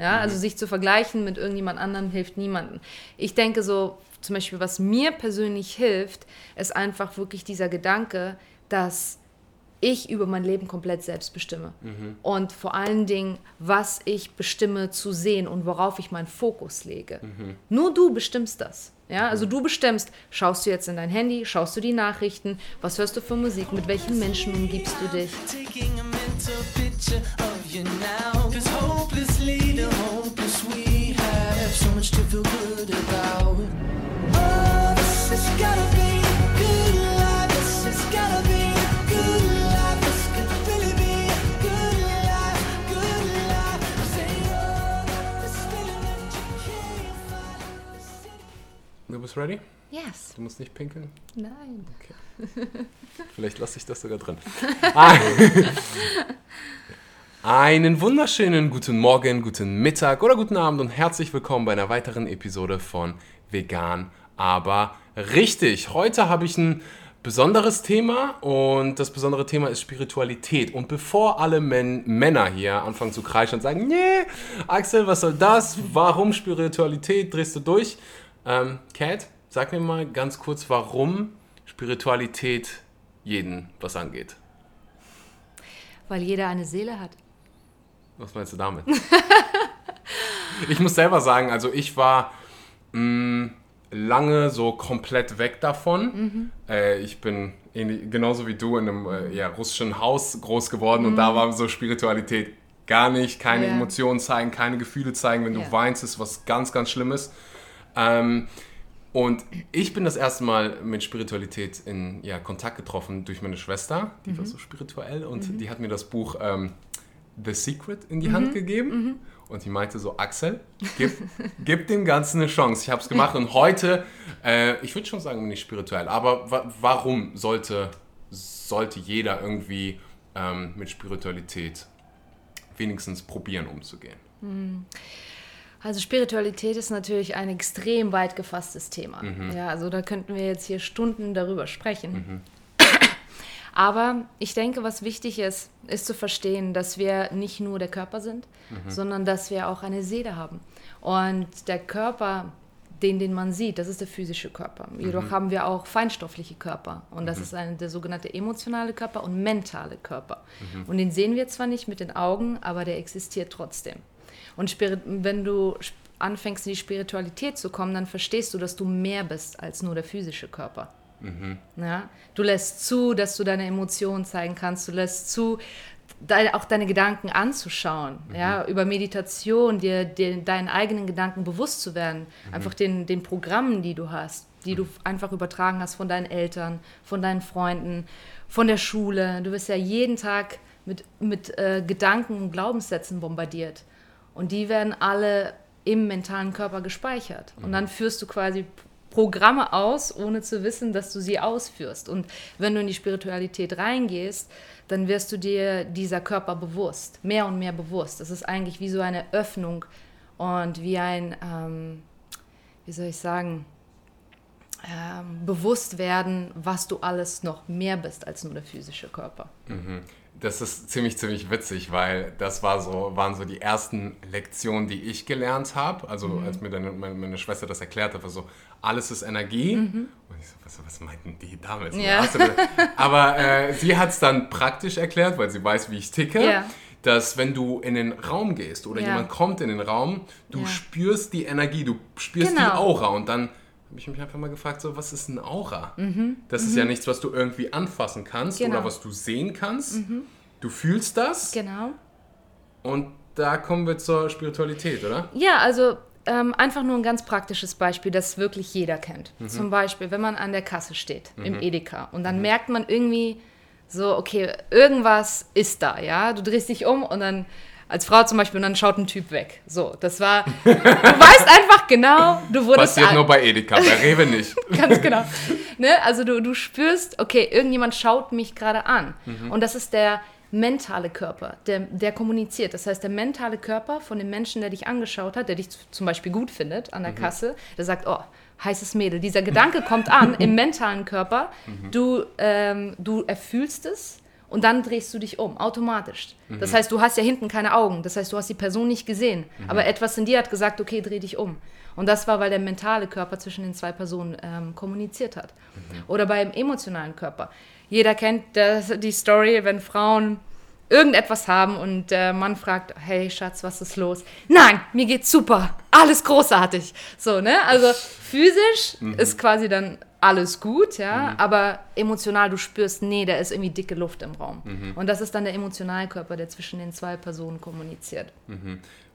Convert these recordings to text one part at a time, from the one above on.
Ja, also sich zu vergleichen mit irgendjemand anderem hilft niemandem. Ich denke so, zum Beispiel, was mir persönlich hilft, ist einfach wirklich dieser Gedanke, dass ich über mein Leben komplett selbst bestimme. Und vor allen Dingen, was ich bestimme zu sehen und worauf ich meinen Fokus lege. Nur du bestimmst das. Ja, also du bestimmst, schaust du jetzt in dein Handy, schaust du die Nachrichten, was hörst du für Musik, mit welchen Menschen umgibst du dich. Du bist ready? Yes. Du musst nicht pinkeln? Nein. Vielleicht lasse ich das sogar drin. Einen wunderschönen guten Morgen, guten Mittag oder guten Abend und herzlich willkommen bei einer weiteren Episode von Vegan, aber richtig. Heute habe ich ein besonderes Thema und das besondere Thema ist Spiritualität. Und bevor alle Men Männer hier anfangen zu kreischen und sagen, nee, Axel, was soll das? Warum Spiritualität? Drehst du durch? Ähm, Kat, sag mir mal ganz kurz, warum Spiritualität jeden was angeht. Weil jeder eine Seele hat. Was meinst du damit? ich muss selber sagen, also ich war mh, lange so komplett weg davon. Äh, ich bin ähnlich, genauso wie du in einem äh, ja, russischen Haus groß geworden und da war so Spiritualität gar nicht, keine Ja. Emotionen zeigen, keine Gefühle zeigen. Wenn du Ja. weinst, ist was ganz, ganz Schlimmes. Ähm, und ich bin das erste Mal mit Spiritualität in ja, Kontakt getroffen durch meine Schwester, die war so spirituell und die hat mir das Buch ähm, The Secret in die Hand gegeben. Und die meinte so, Axel, gib, gib dem Ganzen eine Chance. Ich habe es gemacht und heute, äh, ich würde schon sagen, bin ich spirituell, aber wa warum sollte, sollte jeder irgendwie ähm, mit Spiritualität wenigstens probieren umzugehen? Also Spiritualität ist natürlich ein extrem weit gefasstes Thema. Ja, also da könnten wir jetzt hier Stunden darüber sprechen. Aber ich denke, was wichtig ist, ist zu verstehen, dass wir nicht nur der Körper sind, sondern dass wir auch eine Seele haben. Und der Körper, den, den man sieht, das ist der physische Körper. Jedoch haben wir auch feinstoffliche Körper. Und das ist eine, der sogenannte emotionale Körper und mentale Körper. Und den sehen wir zwar nicht mit den Augen, aber der existiert trotzdem. Und wenn du anfängst, in die Spiritualität zu kommen, dann verstehst du, dass du mehr bist als nur der physische Körper. Ja? Du lässt zu, dass du deine Emotionen zeigen kannst. Du lässt zu, deine, auch deine Gedanken anzuschauen. Ja? Über Meditation, dir, dir deinen eigenen Gedanken bewusst zu werden. Einfach den, den Programmen, die du hast, die du einfach übertragen hast von deinen Eltern, von deinen Freunden, von der Schule. Du wirst ja jeden Tag mit, mit äh, Gedanken und Glaubenssätzen bombardiert. Und die werden alle im mentalen Körper gespeichert. Und dann führst du quasi Programme aus, ohne zu wissen, dass du sie ausführst. Und wenn du in die Spiritualität reingehst, dann wirst du dir dieser Körper bewusst, mehr und mehr bewusst. Das ist eigentlich wie so eine Öffnung und wie ein, ähm, wie soll ich sagen, ähm, bewusst werden, was du alles noch mehr bist als nur der physische Körper. Das ist ziemlich, ziemlich witzig, weil das war so, waren so die ersten Lektionen, die ich gelernt habe. Also als mir deine, meine, meine Schwester das erklärt hat, war so, alles ist Energie. Und ich so, was, was meinten die damit? Ja. Aber äh, sie hat es dann praktisch erklärt, weil sie weiß, wie ich ticke. Ja. Dass wenn du in den Raum gehst oder Ja. jemand kommt in den Raum, du spürst die Energie, du spürst die Genau. Aura und dann habe ich mich einfach mal gefragt, so, was ist ein Aura? Das ist ja nichts, was du irgendwie anfassen kannst Mhm. Genau. oder was du sehen kannst. Du fühlst das Genau. und da kommen wir zur Spiritualität, oder? Ja, also ähm, einfach nur ein ganz praktisches Beispiel, das wirklich jeder kennt. Zum Beispiel, wenn man an der Kasse steht im Edeka und dann merkt man irgendwie so, okay, irgendwas ist da, ja. Du drehst dich um und dann als Frau zum Beispiel und dann schaut ein Typ weg. So, das war, du weißt einfach genau, du wurdest Passiert nur bei Edeka, bei Rewe nicht. Ganz genau. Ne? Also du, du spürst, okay, irgendjemand schaut mich gerade an. Und das ist der mentale Körper, der, der kommuniziert. Das heißt, der mentale Körper von dem Menschen, der dich angeschaut hat, der dich zum Beispiel gut findet an der Kasse, der sagt, oh, heißes Mädel. Dieser Gedanke kommt an im mentalen Körper. Du, ähm, du erfühlst es und dann drehst du dich um, automatisch. Das heißt, du hast ja hinten keine Augen, das heißt, du hast die Person nicht gesehen, aber etwas in dir hat gesagt, okay, dreh dich um. Und das war, weil der mentale Körper zwischen den zwei Personen ähm, kommuniziert hat. Oder beim emotionalen Körper. Jeder kennt das, die Story, wenn Frauen irgendetwas haben und der Mann fragt, hey Schatz, was ist los? Nein, mir geht's super, alles großartig. So, ne? Also physisch ist quasi dann alles gut, ja, aber emotional, du spürst, nee, da ist irgendwie dicke Luft im Raum. Und das ist dann der Emotionalkörper, der zwischen den zwei Personen kommuniziert.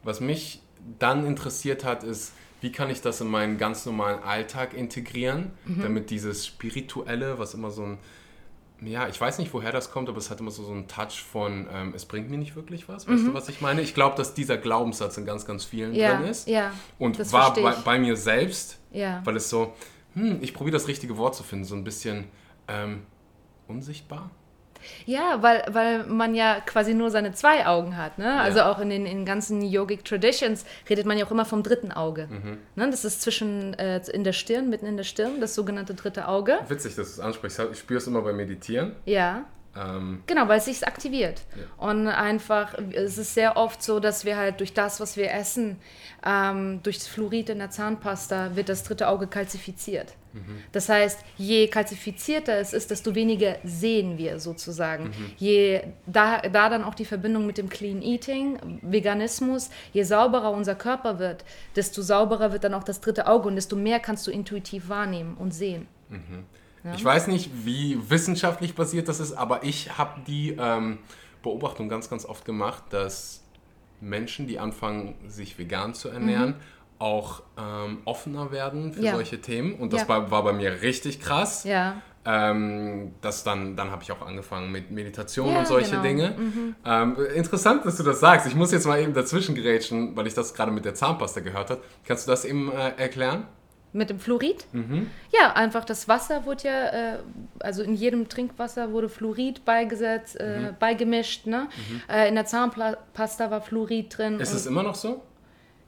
Was mich dann interessiert hat, ist, wie kann ich das in meinen ganz normalen Alltag integrieren, damit dieses Spirituelle, was immer so ein, ja, ich weiß nicht, woher das kommt, aber es hat immer so, so einen Touch von, ähm, es bringt mir nicht wirklich was. Weißt du, was ich meine? Ich glaube, dass dieser Glaubenssatz in ganz, ganz vielen Ja, drin ist. ja, Und war bei, bei mir selbst, Ja. weil es so, hm, ich probiere das richtige Wort zu finden, so ein bisschen ähm, unsichtbar. Ja, weil, weil man ja quasi nur seine zwei Augen hat. Ne? Also auch in den, in ganzen Yogic Traditions redet man ja auch immer vom dritten Auge. Mhm. Ne? Das ist zwischen äh, in der Stirn, mitten in der Stirn, das sogenannte dritte Auge. Witzig, dass du es ansprichst. Ich spüre es immer beim Meditieren. Ja. Ähm, Genau, weil es sich aktiviert. Und einfach, es ist sehr oft so, dass wir halt durch das, was wir essen, ähm, durch das Fluorid in der Zahnpasta, wird das dritte Auge kalzifiziert. Das heißt, je kalzifizierter es ist, desto weniger sehen wir sozusagen. Je da, da dann auch die Verbindung mit dem Clean Eating, Veganismus, je sauberer unser Körper wird, desto sauberer wird dann auch das dritte Auge und desto mehr kannst du intuitiv wahrnehmen und sehen. Ich weiß nicht, wie wissenschaftlich basiert das ist, aber ich habe die ähm, Beobachtung ganz, ganz oft gemacht, dass Menschen, die anfangen, sich vegan zu ernähren, auch ähm, offener werden für Mhm. Ja. solche Themen. Und das Ja. war, war bei mir richtig krass. Ja. Ähm, das dann dann habe ich auch angefangen mit Meditation Ja, und solche genau. Dinge. Ähm, interessant, dass du das sagst. Ich muss jetzt mal eben dazwischen gerätschen, weil ich das gerade mit der Zahnpasta gehört habe. Kannst du das eben äh, erklären? Mit dem Fluorid? Ja, einfach das Wasser wurde ja, äh, also in jedem Trinkwasser wurde Fluorid beigesetzt, äh, beigemischt. Ne? Äh, in der Zahnpasta war Fluorid drin. Ist es immer noch so?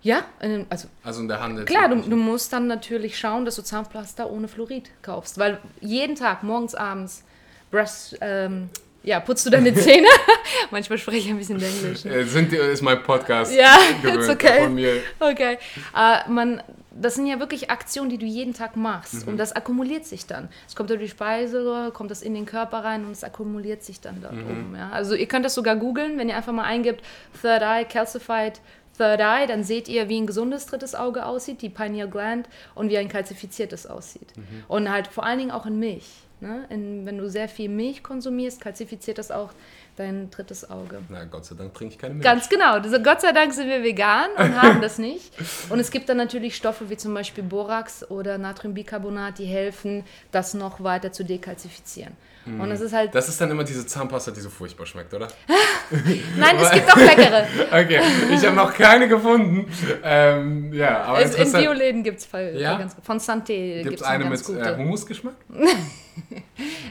ja, in also Also in der Handel? klar, du, du musst dann natürlich schauen, dass du Zahnpasta ohne Fluorid kaufst, weil jeden Tag, morgens, abends, brush, ähm, ja, putzt du deine Zähne. Manchmal spreche ich ein bisschen Englisch. Ne? Äh, sind, ist mein Podcast Ja, gewöhnt okay. von mir. Okay. Äh, man, das sind ja wirklich Aktionen, die du jeden Tag machst. Mhm. Und das akkumuliert sich dann. Es kommt durch die Speiseröhre, kommt das in den Körper rein und es akkumuliert sich dann dort Mhm. oben. Ja? Also ihr könnt das sogar googeln, wenn ihr einfach mal eingibt Third Eye, Calcified Third Eye, dann seht ihr, wie ein gesundes drittes Auge aussieht, die Pineal Gland, und wie ein kalzifiziertes aussieht. Mhm. Und halt vor allen Dingen auch in Milch. Ne? In, wenn du sehr viel Milch konsumierst, kalzifiziert das auch dein drittes Auge. Na, Gott sei Dank trinke ich keine Milch. Ganz genau. Also Gott sei Dank sind wir vegan und haben das nicht. Und es gibt dann natürlich Stoffe wie zum Beispiel Borax oder Natriumbicarbonat, die helfen, das noch weiter zu dekalzifizieren. Und es ist halt. Das ist dann immer diese Zahnpasta, die so furchtbar schmeckt, oder? nein, es gibt auch leckere. Okay, ich habe noch keine gefunden. Ähm, ja, aber Es, in. Bioläden gibt es Ja? ganz Von Santé Gibt es eine ganz mit äh, Hummusgeschmack?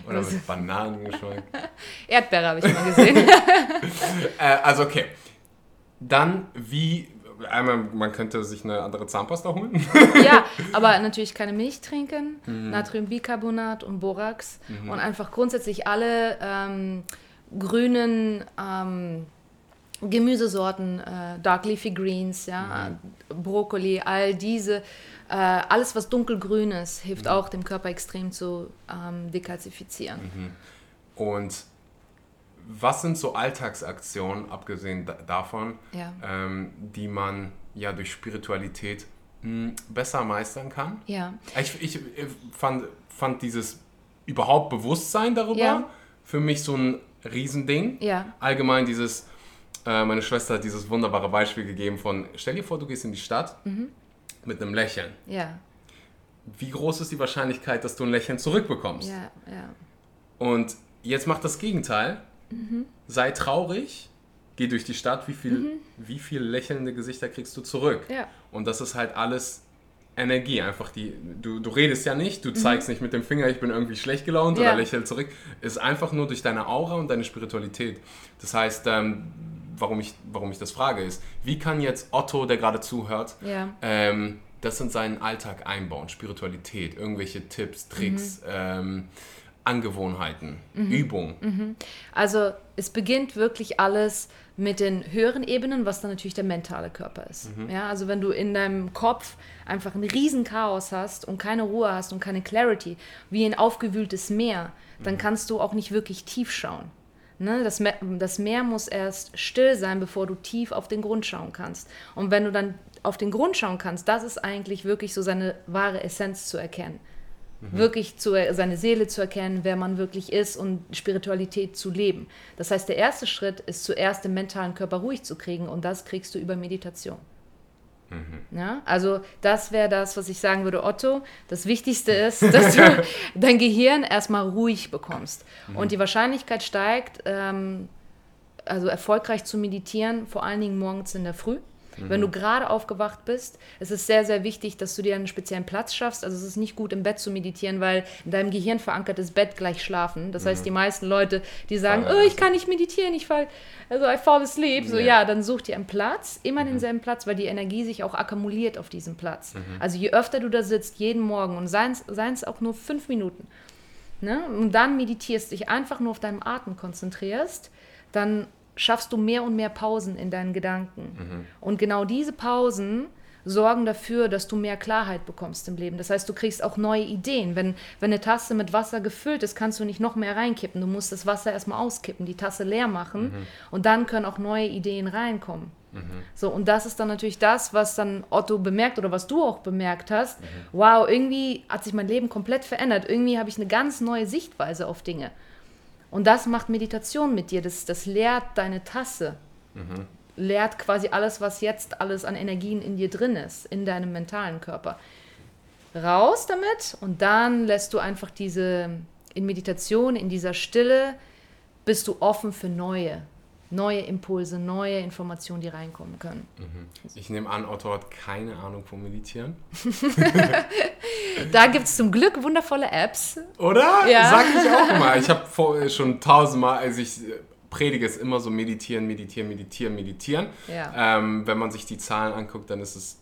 Oder mit Bananengeschmack? Erdbeere habe ich mal gesehen. Äh, also okay. Dann wie... Einmal, man könnte sich eine andere Zahnpasta holen. ja, aber natürlich keine Milch trinken, Mhm. Natriumbicarbonat und Borax und einfach grundsätzlich alle ähm, grünen ähm, Gemüsesorten, äh, Dark Leafy Greens, ja, Mhm. Brokkoli, all diese, äh, alles was dunkelgrün ist, hilft Mhm. auch dem Körper extrem zu ähm, dekalzifizieren. Und was sind so Alltagsaktionen, abgesehen da davon, Ja. ähm, die man ja durch Spiritualität mh, besser meistern kann? Ja, Ich, ich fand, fand dieses überhaupt Bewusstsein darüber Ja. für mich so ein Riesending. Ja. Allgemein dieses, äh, meine Schwester hat dieses wunderbare Beispiel gegeben von, stell dir vor, du gehst in die Stadt Mhm. mit einem Lächeln. ja, Wie groß ist die Wahrscheinlichkeit, dass du ein Lächeln zurückbekommst? ja, ja. Und jetzt macht das Gegenteil. Sei traurig, geh durch die Stadt, wie viel, wie viel lächelnde Gesichter kriegst du zurück? Ja. Und das ist halt alles Energie, einfach die, du, du redest ja nicht, du zeigst nicht mit dem Finger, ich bin irgendwie schlecht gelaunt Ja. oder lächel zurück. Ist einfach nur durch deine Aura und deine Spiritualität. Das heißt, ähm, warum, ich, warum ich das frage, ist, wie kann jetzt Otto, der gerade zuhört, Ja. ähm, das in seinen Alltag einbauen, Spiritualität, irgendwelche Tipps, Tricks, Mhm. ähm, Angewohnheiten, Mhm. Übung. Also es beginnt wirklich alles mit den höheren Ebenen, was dann natürlich der mentale Körper ist. Ja, also wenn du in deinem Kopf einfach ein riesen Chaos hast und keine Ruhe hast und keine Clarity, wie ein aufgewühltes Meer, dann kannst du auch nicht wirklich tief schauen. Ne? Das, Me das Meer muss erst still sein, bevor du tief auf den Grund schauen kannst. Und wenn du dann auf den Grund schauen kannst, das ist eigentlich wirklich so seine wahre Essenz zu erkennen wirklich zu, seine Seele zu erkennen, wer man wirklich ist und Spiritualität zu leben. Das heißt, der erste Schritt ist zuerst den mentalen Körper ruhig zu kriegen und das kriegst du über Meditation. Ja, also das wäre das, was ich sagen würde, Otto. Das Wichtigste ist, dass du dein Gehirn erstmal ruhig bekommst. Und die Wahrscheinlichkeit steigt, ähm, also erfolgreich zu meditieren, vor allen Dingen morgens in der Früh. Wenn du gerade aufgewacht bist, es ist sehr, sehr wichtig, dass du dir einen speziellen Platz schaffst. Also es ist nicht gut, im Bett zu meditieren, weil in deinem Gehirn verankert ist Bett gleich schlafen. Das heißt, die meisten Leute, die sagen, oh, ich kann nicht meditieren, ich fall, also I fall asleep. So, Ja. ja, dann such dir einen Platz, immer denselben Platz, weil die Energie sich auch akkumuliert auf diesem Platz. Also je öfter du da sitzt, jeden Morgen, und seien es auch nur fünf Minuten, ne? und dann meditierst, dich einfach nur auf deinen Atem konzentrierst, dann schaffst du mehr und mehr Pausen in deinen Gedanken. Und genau diese Pausen sorgen dafür, dass du mehr Klarheit bekommst im Leben. Das heißt, du kriegst auch neue Ideen. Wenn, wenn eine Tasse mit Wasser gefüllt ist, kannst du nicht noch mehr reinkippen. Du musst das Wasser erstmal auskippen, die Tasse leer machen und dann können auch neue Ideen reinkommen. So, und das ist dann natürlich das, was dann Otto bemerkt oder was du auch bemerkt hast. Wow, irgendwie hat sich mein Leben komplett verändert. Irgendwie habe ich eine ganz neue Sichtweise auf Dinge. Und das macht Meditation mit dir. Das, das leert deine Tasse. Leert quasi alles, was jetzt alles an Energien in dir drin ist, in deinem mentalen Körper. Raus damit und dann lässt du einfach diese, in Meditation, in dieser Stille, bist du offen für neue, neue Impulse, neue Informationen, die reinkommen können. Ich nehme an, Otto hat keine Ahnung vom Meditieren. Da gibt es zum Glück wundervolle Apps. Oder? Ja. Sag ich auch immer. Ich habe vor- schon tausendmal, als ich äh, predige, es immer so meditieren, meditieren, meditieren, meditieren. Ja. Ähm, wenn man sich die Zahlen anguckt, dann ist es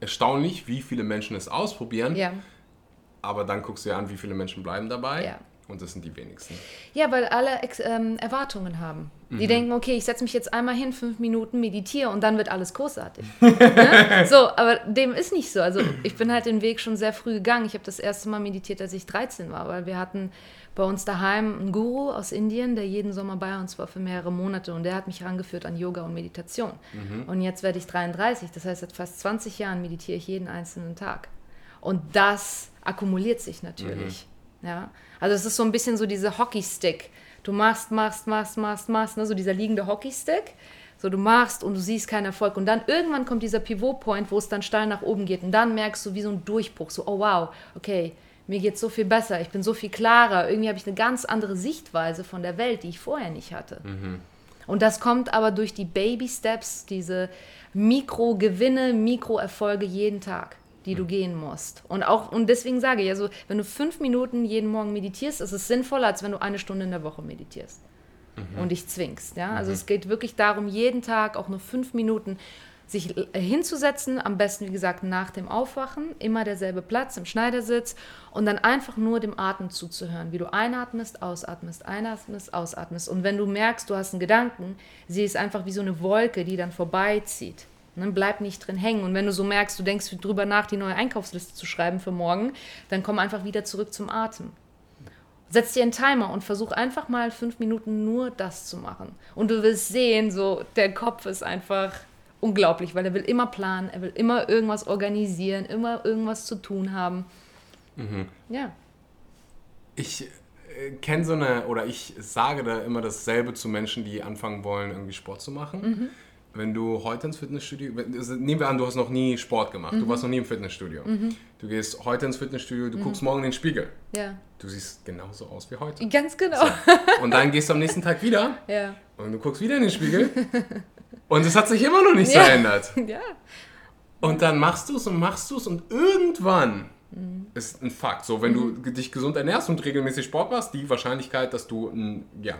erstaunlich, wie viele Menschen es ausprobieren. Ja. Aber dann guckst du dir an, wie viele Menschen bleiben dabei. Ja. Und das sind die wenigsten. Ja, weil alle Ex ähm, Erwartungen haben. Die denken, okay, ich setze mich jetzt einmal hin, fünf Minuten, meditiere und dann wird alles großartig. ne? So, aber dem ist nicht so. Also ich bin halt den Weg schon sehr früh gegangen. Ich habe das erste Mal meditiert, als ich 13 war, weil wir hatten bei uns daheim einen Guru aus Indien, der jeden Sommer bei uns war für mehrere Monate und der hat mich herangeführt an Yoga und Meditation. Und jetzt werde ich 33, das heißt, seit fast 20 Jahren meditiere ich jeden einzelnen Tag. Und das akkumuliert sich natürlich. Ja, also es ist so ein bisschen so diese Hockeystick. Du machst, machst, machst, machst, machst, ne? so dieser liegende Hockeystick. So du machst und du siehst keinen Erfolg. Und dann irgendwann kommt dieser Pivot-Point, wo es dann steil nach oben geht. Und dann merkst du wie so ein Durchbruch. So, oh wow, okay, mir geht so viel besser. Ich bin so viel klarer. Irgendwie habe ich eine ganz andere Sichtweise von der Welt, die ich vorher nicht hatte. Und das kommt aber durch die Baby-Steps, diese Mikro-Gewinne, Mikro-Erfolge jeden Tag, die du gehen musst. Und auch, und deswegen sage ich, also, wenn du fünf Minuten jeden Morgen meditierst, ist es sinnvoller, als wenn du eine Stunde in der Woche meditierst und dich zwingst. Ja? Also es geht wirklich darum, jeden Tag auch nur fünf Minuten sich äh, hinzusetzen, am besten, wie gesagt, nach dem Aufwachen, immer derselbe Platz im Schneidersitz und dann einfach nur dem Atem zuzuhören, wie du einatmest, ausatmest, einatmest, ausatmest. Und wenn du merkst, du hast einen Gedanken, sieh es einfach wie so eine Wolke, die dann vorbeizieht. Ne, bleib nicht drin hängen. Und wenn du so merkst, du denkst drüber nach, die neue Einkaufsliste zu schreiben für morgen, dann komm einfach wieder zurück zum Atem. Setz dir einen Timer und versuch einfach mal fünf Minuten nur das zu machen. Und du wirst sehen, so der Kopf ist einfach unglaublich, weil er will immer planen, er will immer irgendwas organisieren, immer irgendwas zu tun haben. Ja. Ich äh, kenne so eine, oder ich sage da immer dasselbe zu Menschen, die anfangen wollen, irgendwie Sport zu machen. Mhm. Wenn du heute ins Fitnessstudio, also nehmen wir an, du hast noch nie Sport gemacht, Mhm. du warst noch nie im Fitnessstudio. Du gehst heute ins Fitnessstudio, Mhm. du guckst morgen in den Spiegel. Ja. Du siehst genauso aus wie heute. Ganz genau. Und dann gehst du am nächsten Tag wieder Ja. und du guckst wieder in den Spiegel. Und es hat sich immer noch nicht Ja. verändert. Ja. Und dann machst du es und machst du es und irgendwann Mhm. ist ein Fakt. So, wenn du dich gesund ernährst und regelmäßig Sport machst, die Wahrscheinlichkeit, dass du, ein, ja,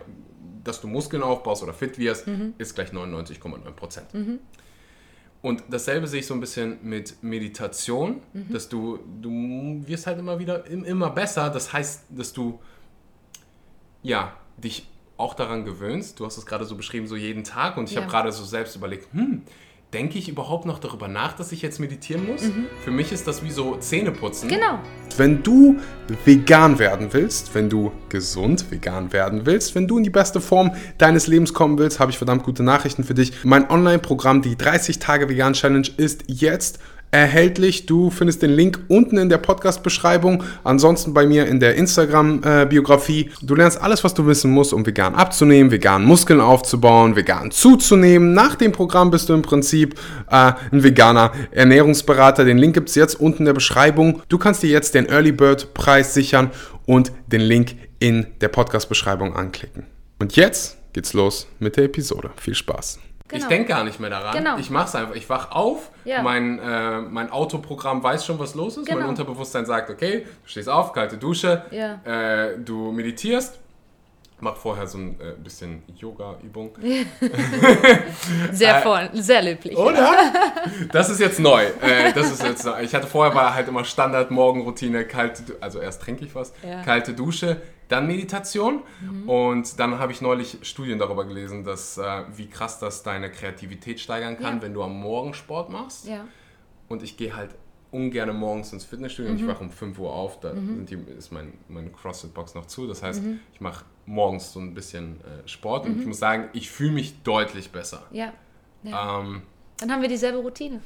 dass du Muskeln aufbaust oder fit wirst, Mhm. ist gleich 99,9 Prozent. Und dasselbe sehe ich so ein bisschen mit Meditation, Mhm. dass du, du wirst halt immer wieder im- immer besser. Das heißt, dass du ja, dich auch daran gewöhnst, du hast es gerade so beschrieben, so jeden Tag und ich Ja. habe gerade so selbst überlegt, hm, denke ich überhaupt noch darüber nach, dass ich jetzt meditieren muss? Für mich ist das wie so Zähneputzen. Mhm. Genau. Wenn du vegan werden willst, wenn du gesund vegan werden willst, wenn du in die beste Form deines Lebens kommen willst, habe ich verdammt gute Nachrichten für dich. Mein Online-Programm, die 30 Tage Vegan Challenge, ist jetzt erhältlich. Du findest den Link unten in der Podcast-Beschreibung, ansonsten bei mir in der Instagram-Biografie. Du lernst alles, was du wissen musst, um vegan abzunehmen, vegan Muskeln aufzubauen, vegan zuzunehmen. Nach dem Programm bist du im Prinzip äh, ein veganer Ernährungsberater. Den Link gibt es jetzt unten in der Beschreibung. Du kannst dir jetzt den Early Bird Preis sichern und den Link in der Podcast-Beschreibung anklicken. Und jetzt geht's los mit der Episode. Viel Spaß. Ich Genau. denke gar nicht mehr daran. Genau. Ich mache es einfach. Ich wach auf, Ja. mein, äh, mein Autoprogramm weiß schon, was los ist. Mein Genau. Unterbewusstsein sagt, okay, du stehst auf, kalte Dusche, Ja. äh, du meditierst. Mach vorher so ein äh, bisschen Yoga-Übung. Sehr voll, sehr löblich. Oder? Das ist jetzt neu. Äh, das ist jetzt neu. Ich hatte vorher war halt immer Standard Morgenroutine, kalte, also erst trinke ich was, Ja. kalte Dusche, dann Meditation und dann habe ich neulich Studien darüber gelesen, dass äh, wie krass das deine Kreativität steigern kann, Ja. wenn du am Morgen Sport machst. Ja. Und ich gehe halt ungern morgens ins Fitnessstudio Mhm. und ich wache um 5 Uhr auf, da sind die, ist mein, meine CrossFit-Box noch zu. Das heißt, Mhm. ich mache morgens so ein bisschen äh, Sport und ich muss sagen, ich fühle mich deutlich besser. Ja. Ähm, Dann haben wir dieselbe Routine.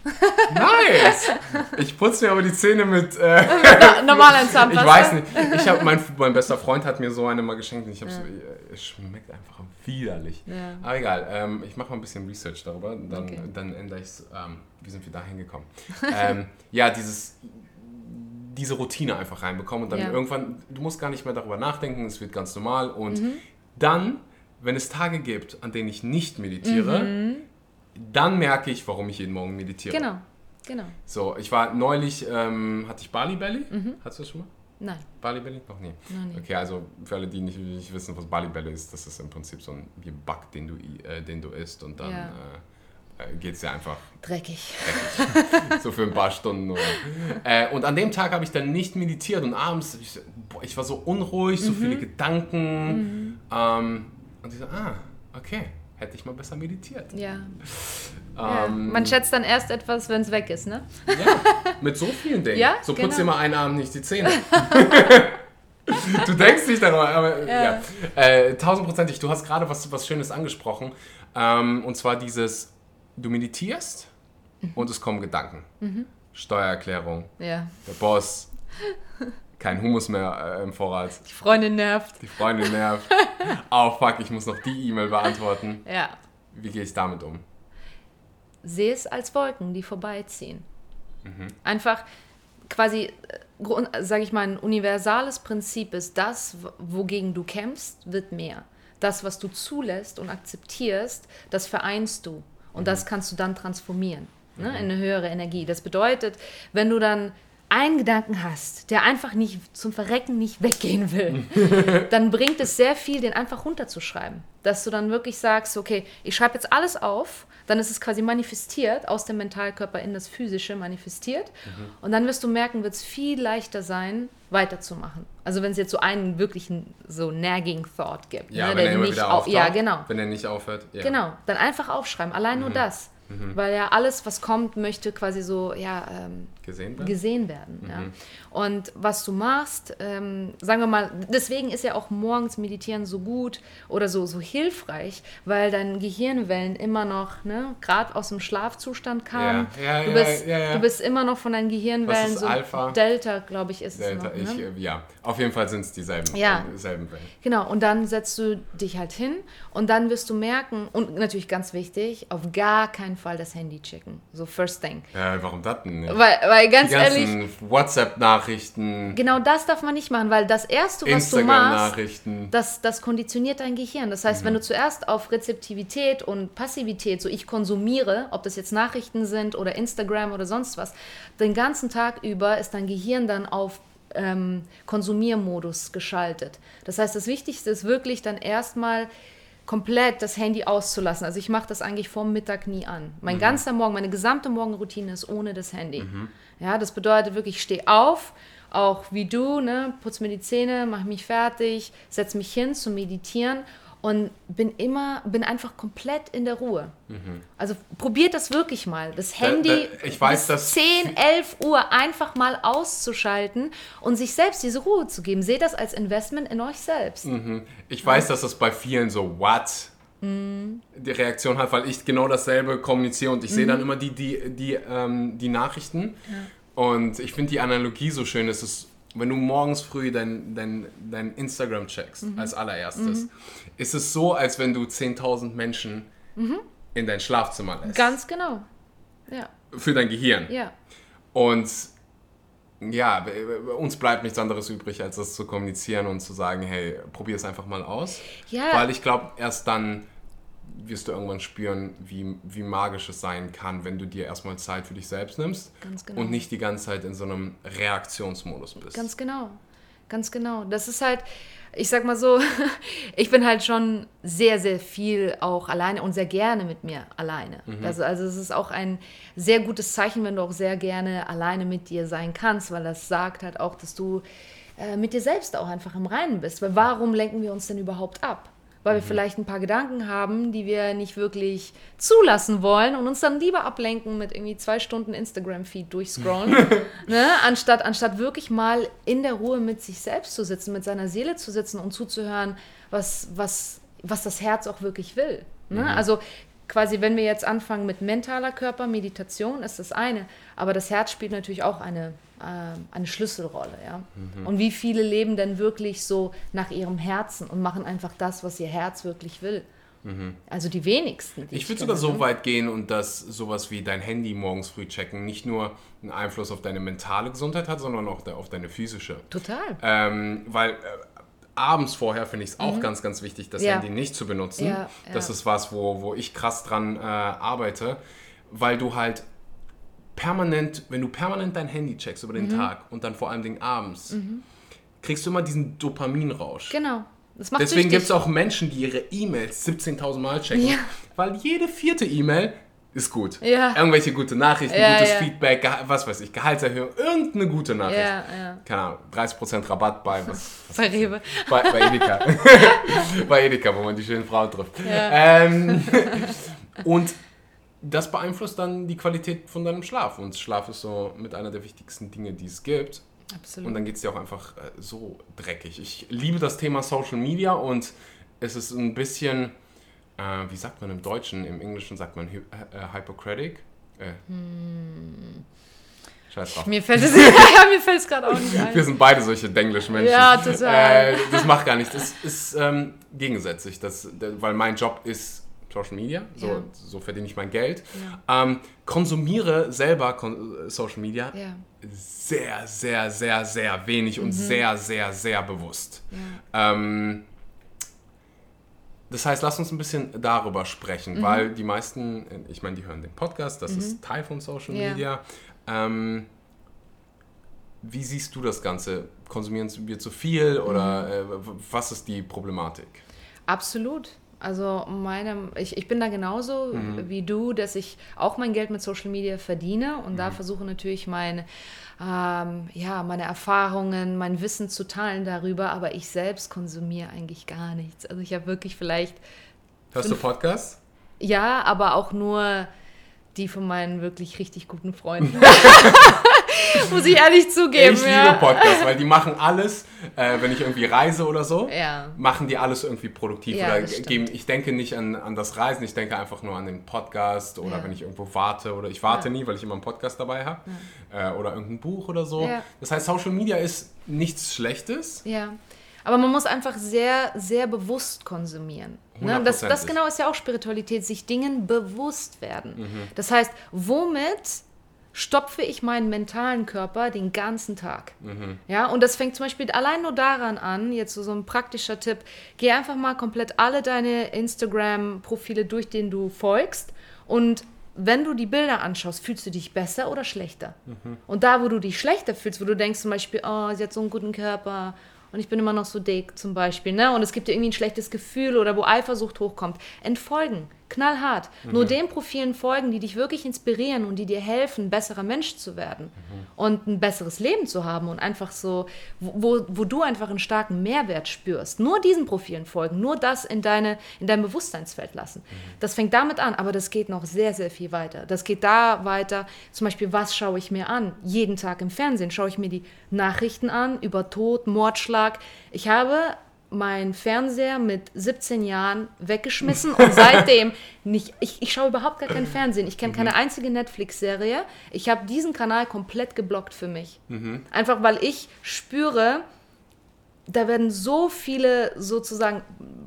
Nice! Ich putze mir aber die Zähne mit. Äh, ich Zahnpasta. weiß nicht. Ich hab, mein, mein bester Freund hat mir so eine mal geschenkt und ich habe so. äh, Es schmeckt einfach widerlich. Ja. Aber egal, ähm, ich mache mal ein bisschen Research darüber. Dann, Okay. dann ändere ich es. Ähm, wie sind wir da hingekommen? ähm, ja, dieses. Diese Routine einfach reinbekommen und dann Ja. irgendwann, du musst gar nicht mehr darüber nachdenken, es wird ganz normal. Und Mhm. dann, wenn es Tage gibt, an denen ich nicht meditiere, dann merke ich, warum ich jeden Morgen meditiere. Mhm. Genau, genau. So, ich war neulich, ähm, hatte ich Bali Belly? Mhm. Hattest du das schon mal? Nein. Bali Belly? Noch nie. Noch nie. Okay, also für alle, die nicht, nicht wissen, was Bali Belly ist, das ist im Prinzip so ein Bug, den du, äh, den du isst und dann Ja. äh, geht es dir einfach Dreckig. so für ein paar Stunden. Oder. Äh, und an dem Tag habe ich dann nicht meditiert und abends, ich, boah, ich war so unruhig, so Mhm. viele Gedanken. Ähm, und ich so, ah, okay, hätte ich mal besser meditiert. Ja. ja. Ähm, Man schätzt dann erst etwas, wenn es weg ist, ne? Ja, mit so vielen Dingen. Ja, so putzt genau. dir mal einen Abend nicht die Zähne. du denkst nicht darüber, aber ja. Ja. Äh, tausendprozentig, du hast gerade was, was Schönes angesprochen. Ähm, und zwar dieses, du meditierst Mhm. und es kommen Gedanken. Steuererklärung, Ja. der Boss, kein Hummus mehr äh, im Vorrat, Die Freundin nervt. die Freundin nervt. oh fuck, ich muss noch die E-Mail beantworten. Ja. Wie gehe ich damit um? Sehe es als Wolken, die vorbeiziehen. Einfach quasi, sage ich mal, ein universales Prinzip ist, das, wogegen du kämpfst, wird mehr. Das, was du zulässt und akzeptierst, das vereinst du. Und das kannst du dann transformieren ne, in eine höhere Energie. Das bedeutet, wenn du dann einen Gedanken hast, der einfach nicht zum Verrecken nicht weggehen will, dann bringt es sehr viel, den einfach runterzuschreiben. Dass du dann wirklich sagst, okay, ich schreibe jetzt alles auf, dann ist es quasi manifestiert, aus dem Mentalkörper in das Physische manifestiert. Und dann wirst du merken, wird es viel leichter sein, weiterzumachen. Also wenn es jetzt so einen wirklichen so nagging Thought gibt, Ja, ne, wenn der er immer nicht wieder au- auftaucht. Ja, genau. Wenn er nicht aufhört. Ja. Genau, dann einfach aufschreiben, allein nur das. Weil ja alles, was kommt, möchte quasi so, ja, ähm, Gesehen werden? gesehen werden. Ja. Und was du machst, ähm, sagen wir mal, deswegen ist ja auch morgens Meditieren so gut oder so, so hilfreich, weil deine Gehirnwellen immer noch, ne, gerade aus dem Schlafzustand kamen. Ja, ja, du, bist, du bist immer noch von deinen Gehirnwellen ist so Alpha? Delta, glaube ich, ist Delta, es noch. Ne? äh, ja, auf jeden Fall sind es dieselben, Ja. äh, dieselben Wellen. Genau, und dann setzt du dich halt hin und dann wirst du merken, und natürlich ganz wichtig, auf gar keinen Fall das Handy checken. So first thing. Ja, warum das denn nicht? Weil, weil Die ganz ehrlich, WhatsApp-Nachrichten, genau das darf man nicht machen, weil das Erste, was du machst, das, das konditioniert dein Gehirn. Das heißt, wenn du zuerst auf Rezeptivität und Passivität, so ich konsumiere, ob das jetzt Nachrichten sind oder Instagram oder sonst was, den ganzen Tag über ist dein Gehirn dann auf ähm, Konsumiermodus geschaltet. Das heißt, das Wichtigste ist wirklich dann erstmal komplett das Handy auszulassen. Also ich mache das eigentlich vorm Mittag nie an. Mein ganzer Morgen, meine gesamte Morgenroutine ist ohne das Handy. Ja, das bedeutet wirklich, ich stehe auf auch wie du, ne, putze mir die Zähne, mache mich fertig, setze mich hin zu meditieren und bin immer, bin einfach komplett in der Ruhe. Also probiert das wirklich mal. Das Handy Mhm. da- ich weiß, bis dass 10, 11 Uhr einfach mal auszuschalten und sich selbst diese Ruhe zu geben. Seht das als Investment in euch selbst. Ich weiß, dass das bei vielen so, what? Mhm. Die Reaktion hat, weil ich genau dasselbe kommuniziere und ich sehe dann immer die, die, die, ähm, die Nachrichten. Und ich finde die Analogie so schön, es ist, wenn du morgens früh dein, dein, dein Instagram checkst, Mhm. als allererstes, ist es so, als wenn du 10.000 Menschen in dein Schlafzimmer lässt. Mhm. Ganz genau. Ja, Für dein Gehirn. ja. Und ja, uns bleibt nichts anderes übrig, als das zu kommunizieren und zu sagen, hey, probier es einfach mal aus. Ja. Weil ich glaube, erst dann wirst du irgendwann spüren, wie, wie magisch es sein kann, wenn du dir erstmal Zeit für dich selbst nimmst genau. und nicht die ganze Zeit in so einem Reaktionsmodus bist. Ganz genau. Ganz genau. Das ist halt, ich sag mal so, ich bin halt schon sehr, sehr viel auch alleine und sehr gerne mit mir alleine. Also, also es ist auch ein sehr gutes Zeichen, wenn du auch sehr gerne alleine mit dir sein kannst, weil das sagt halt auch, dass du äh, mit dir selbst auch einfach im Reinen bist. Weil warum lenken wir uns denn überhaupt ab? Weil wir vielleicht ein paar Gedanken haben, die wir nicht wirklich zulassen wollen und uns dann lieber ablenken mit irgendwie zwei Stunden Instagram-Feed durchscrollen, ne? anstatt, anstatt wirklich mal in der Ruhe mit sich selbst zu sitzen, mit seiner Seele zu sitzen und zuzuhören, was, was, was das Herz auch wirklich will. Ne? Also quasi, wenn wir jetzt anfangen mit mentaler Körper, Meditation ist das eine, aber das Herz spielt natürlich auch eine, äh, eine Schlüsselrolle. Ja? Und wie viele leben denn wirklich so nach ihrem Herzen und machen einfach das, was ihr Herz wirklich will? Also die wenigsten. die Ich würde kenne, sogar so ne? weit gehen und dass sowas wie dein Handy morgens früh checken nicht nur einen Einfluss auf deine mentale Gesundheit hat, sondern auch auf deine physische. Total. Ähm, weil äh, abends vorher finde ich es auch ganz, ganz wichtig, das Mhm. Ja. Handy nicht zu benutzen. Ja, Das ja. ist was, wo, wo ich krass dran äh, arbeite, weil du halt permanent, wenn du permanent dein Handy checkst über den Mhm. Tag und dann vor allem Dingen abends, kriegst du immer diesen Dopaminrausch. Genau. Das Deswegen gibt es auch Menschen, die ihre E-Mails 17.000 Mal checken, weil jede vierte E-Mail ist gut. Ja. Irgendwelche gute Nachrichten, Ja, gutes ja. Feedback, was weiß ich, Gehaltserhöhung, irgendeine gute Nachricht. Ja, ja. Keine Ahnung, 30% Rabatt bei, was, was Bei Rewe. bei, bei Edeka. bei Edeka, wo man die schönen Frauen trifft. Ähm, und das beeinflusst dann die Qualität von deinem Schlaf. Und Schlaf ist so mit einer der wichtigsten Dinge, die es gibt. Absolut. Und dann geht es dir auch einfach äh, so dreckig. Ich liebe das Thema Social Media und es ist ein bisschen, äh, wie sagt man im Deutschen, im Englischen sagt man hy äh, hypocritic. Äh. Scheiß drauf. Mir fällt es ja, mir fällt es gerade auch nicht ein. Wir sind beide solche Denglisch-Menschen. Ja, total. Äh, das macht gar nichts. Das ist ähm, gegensätzlich, das, weil mein Job ist Social Media, so, Ja. so verdiene ich mein Geld. Ähm, konsumiere selber kon Social Media Ja. sehr, sehr, sehr, sehr wenig Mhm. und sehr, sehr, sehr bewusst. Ähm, das heißt, lass uns ein bisschen darüber sprechen, Mhm. weil die meisten, ich meine, die hören den Podcast, das ist Teil von Social Ja. Media. Ähm, wie siehst du das Ganze? Konsumieren wir zu viel oder Mhm. äh, was ist die Problematik? Absolut. Also meine, ich, ich bin da genauso wie du, dass ich auch mein Geld mit Social Media verdiene und da versuche natürlich meine, ähm, ja, meine Erfahrungen, mein Wissen zu teilen darüber, aber ich selbst konsumiere eigentlich gar nichts. Also ich habe wirklich vielleicht, Hörst du Podcasts? ja, aber auch nur die von meinen wirklich richtig guten Freunden. Muss ich ehrlich zugeben. ich ja. liebe Podcasts, weil die machen alles, äh, wenn ich irgendwie reise oder so, Ja. machen die alles irgendwie produktiv. Ja, oder geben, ich denke nicht an, an das Reisen, ich denke einfach nur an den Podcast oder wenn ich irgendwo warte oder ich warte nie, weil ich immer einen Podcast dabei habe äh, oder irgendein Buch oder so. Das heißt, Social Media ist nichts Schlechtes. Ja. Aber man muss einfach sehr, sehr bewusst konsumieren. Ne? Das, das genau ist ja auch Spiritualität, sich Dingen bewusst werden. Mhm. Das heißt, womit stopfe ich meinen mentalen Körper den ganzen Tag? Mhm. Ja, und das fängt zum Beispiel allein nur daran an, jetzt so, so ein praktischer Tipp, geh einfach mal komplett alle deine Instagram-Profile durch, denen du folgst und wenn du die Bilder anschaust, fühlst du dich besser oder schlechter? Und da, wo du dich schlechter fühlst, wo du denkst zum Beispiel, oh, sie hat so einen guten Körper und ich bin immer noch so dick zum Beispiel, ne? Und es gibt dir irgendwie ein schlechtes Gefühl oder wo Eifersucht hochkommt, entfolgen. Knallhart. Nur den Profilen folgen, die dich wirklich inspirieren und die dir helfen, ein besserer Mensch zu werden und ein besseres Leben zu haben und einfach so, wo, wo du einfach einen starken Mehrwert spürst. Nur diesen Profilen folgen, nur das in, deine, in dein Bewusstseinsfeld lassen. Das fängt damit an, aber das geht noch sehr, sehr viel weiter. Das geht da weiter, zum Beispiel, was schaue ich mir an? Jeden Tag im Fernsehen schaue ich mir die Nachrichten an über Tod, Mordschlag. Ich habe meinen Fernseher mit 17 Jahren weggeschmissen und seitdem nicht. Ich, ich schaue überhaupt gar kein Fernsehen. Ich kenne keine einzige Netflix-Serie. Ich habe diesen Kanal komplett geblockt für mich. Einfach weil ich spüre, da werden so viele sozusagen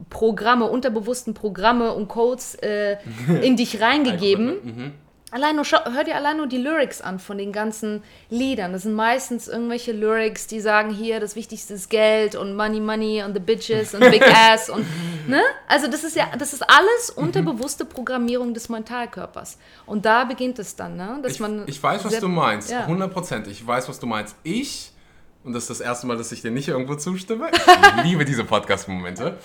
Programme, unterbewussten Programme und Codes äh, in dich reingegeben. Allein nur, hör dir allein nur die Lyrics an von den ganzen Liedern. Das sind meistens irgendwelche Lyrics, die sagen hier, das Wichtigste ist Geld und Money, Money und the Bitches und Big Ass und, ne? Also das ist ja, das ist alles unterbewusste Programmierung des Mentalkörpers. Und da beginnt es dann, ne? Dass Ich, man ich weiß, was du meinst. Ja. 100%. Ich weiß, was du meinst. Ich, und das ist das erste Mal, dass ich dir nicht irgendwo zustimme, ich liebe diese Podcast-Momente.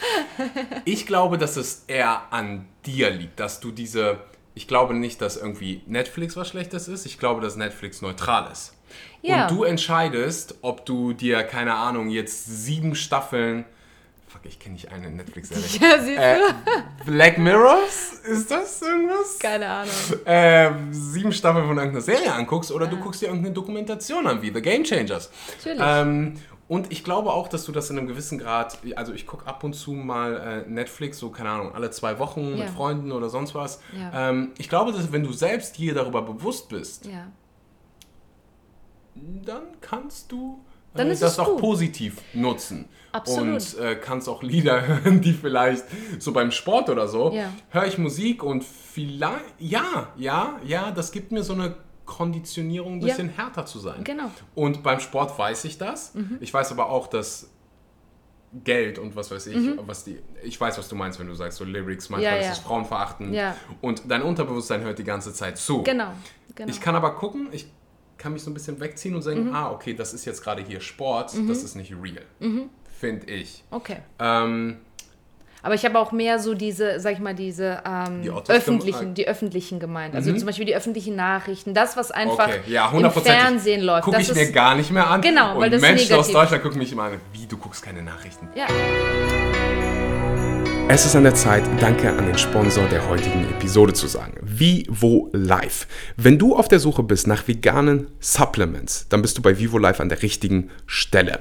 Ich glaube, dass es eher an dir liegt, dass du diese. Ich glaube nicht, dass irgendwie Netflix was Schlechtes ist. Ich glaube, dass Netflix neutral ist. Ja. Und du entscheidest, ob du dir, keine Ahnung, jetzt sieben Staffeln. Fuck, ich kenne nicht eine Netflix-Serie. Ja, siehst du? Äh, Black Mirrors? Ist das irgendwas? Keine Ahnung. ähm, sieben Staffeln von irgendeiner Serie anguckst oder du guckst dir irgendeine Dokumentation an, wie The Game Changers. Natürlich. Ähm, und ich glaube auch, dass du das in einem gewissen Grad, also ich gucke ab und zu mal äh, Netflix, so keine Ahnung, alle zwei Wochen Ja. mit Freunden oder sonst was. Ja. Ähm, ich glaube, dass wenn du selbst dir darüber bewusst bist, Ja. dann kannst du äh, Dann ist das es auch gut. positiv nutzen. Absolut. Und äh, kannst auch Lieder hören, die vielleicht so beim Sport oder so, Ja. höre ich Musik und vielleicht, ja, ja, ja, das gibt mir so eine Konditionierung, ein Ja. bisschen härter zu sein. Genau. Mhm. Und beim Sport weiß ich das. Ich weiß aber auch, dass Geld und was weiß ich, was die, ich weiß, was du meinst, wenn du sagst, so Lyrics, manchmal Mhm. Ja, ist ja. es Frauenverachten. Ja. Und dein Unterbewusstsein hört die ganze Zeit zu. Genau. genau. Ich kann aber gucken, ich kann mich so ein bisschen wegziehen und Mhm. sagen, ah, okay, das ist jetzt gerade hier Sport, das ist nicht real. Finde ich. okay. Ähm, Aber ich habe auch mehr so diese, sag ich mal, diese ähm, Die öffentlichen, die öffentlichen gemeint. Also zum Beispiel die öffentlichen Nachrichten, das, was einfach okay, ja, im. Fernsehen läuft. Gucke das ich mir ist, gar nicht mehr an. Genau, und weil das ist Menschen aus. Deutschland gucken mich immer an, wie, du guckst keine Nachrichten. Ja, Es ist an der Zeit, Danke an den Sponsor der heutigen Episode zu sagen. Vivo Life. Wenn du auf der Suche bist nach veganen Supplements, dann bist du bei Vivo Life an der richtigen Stelle.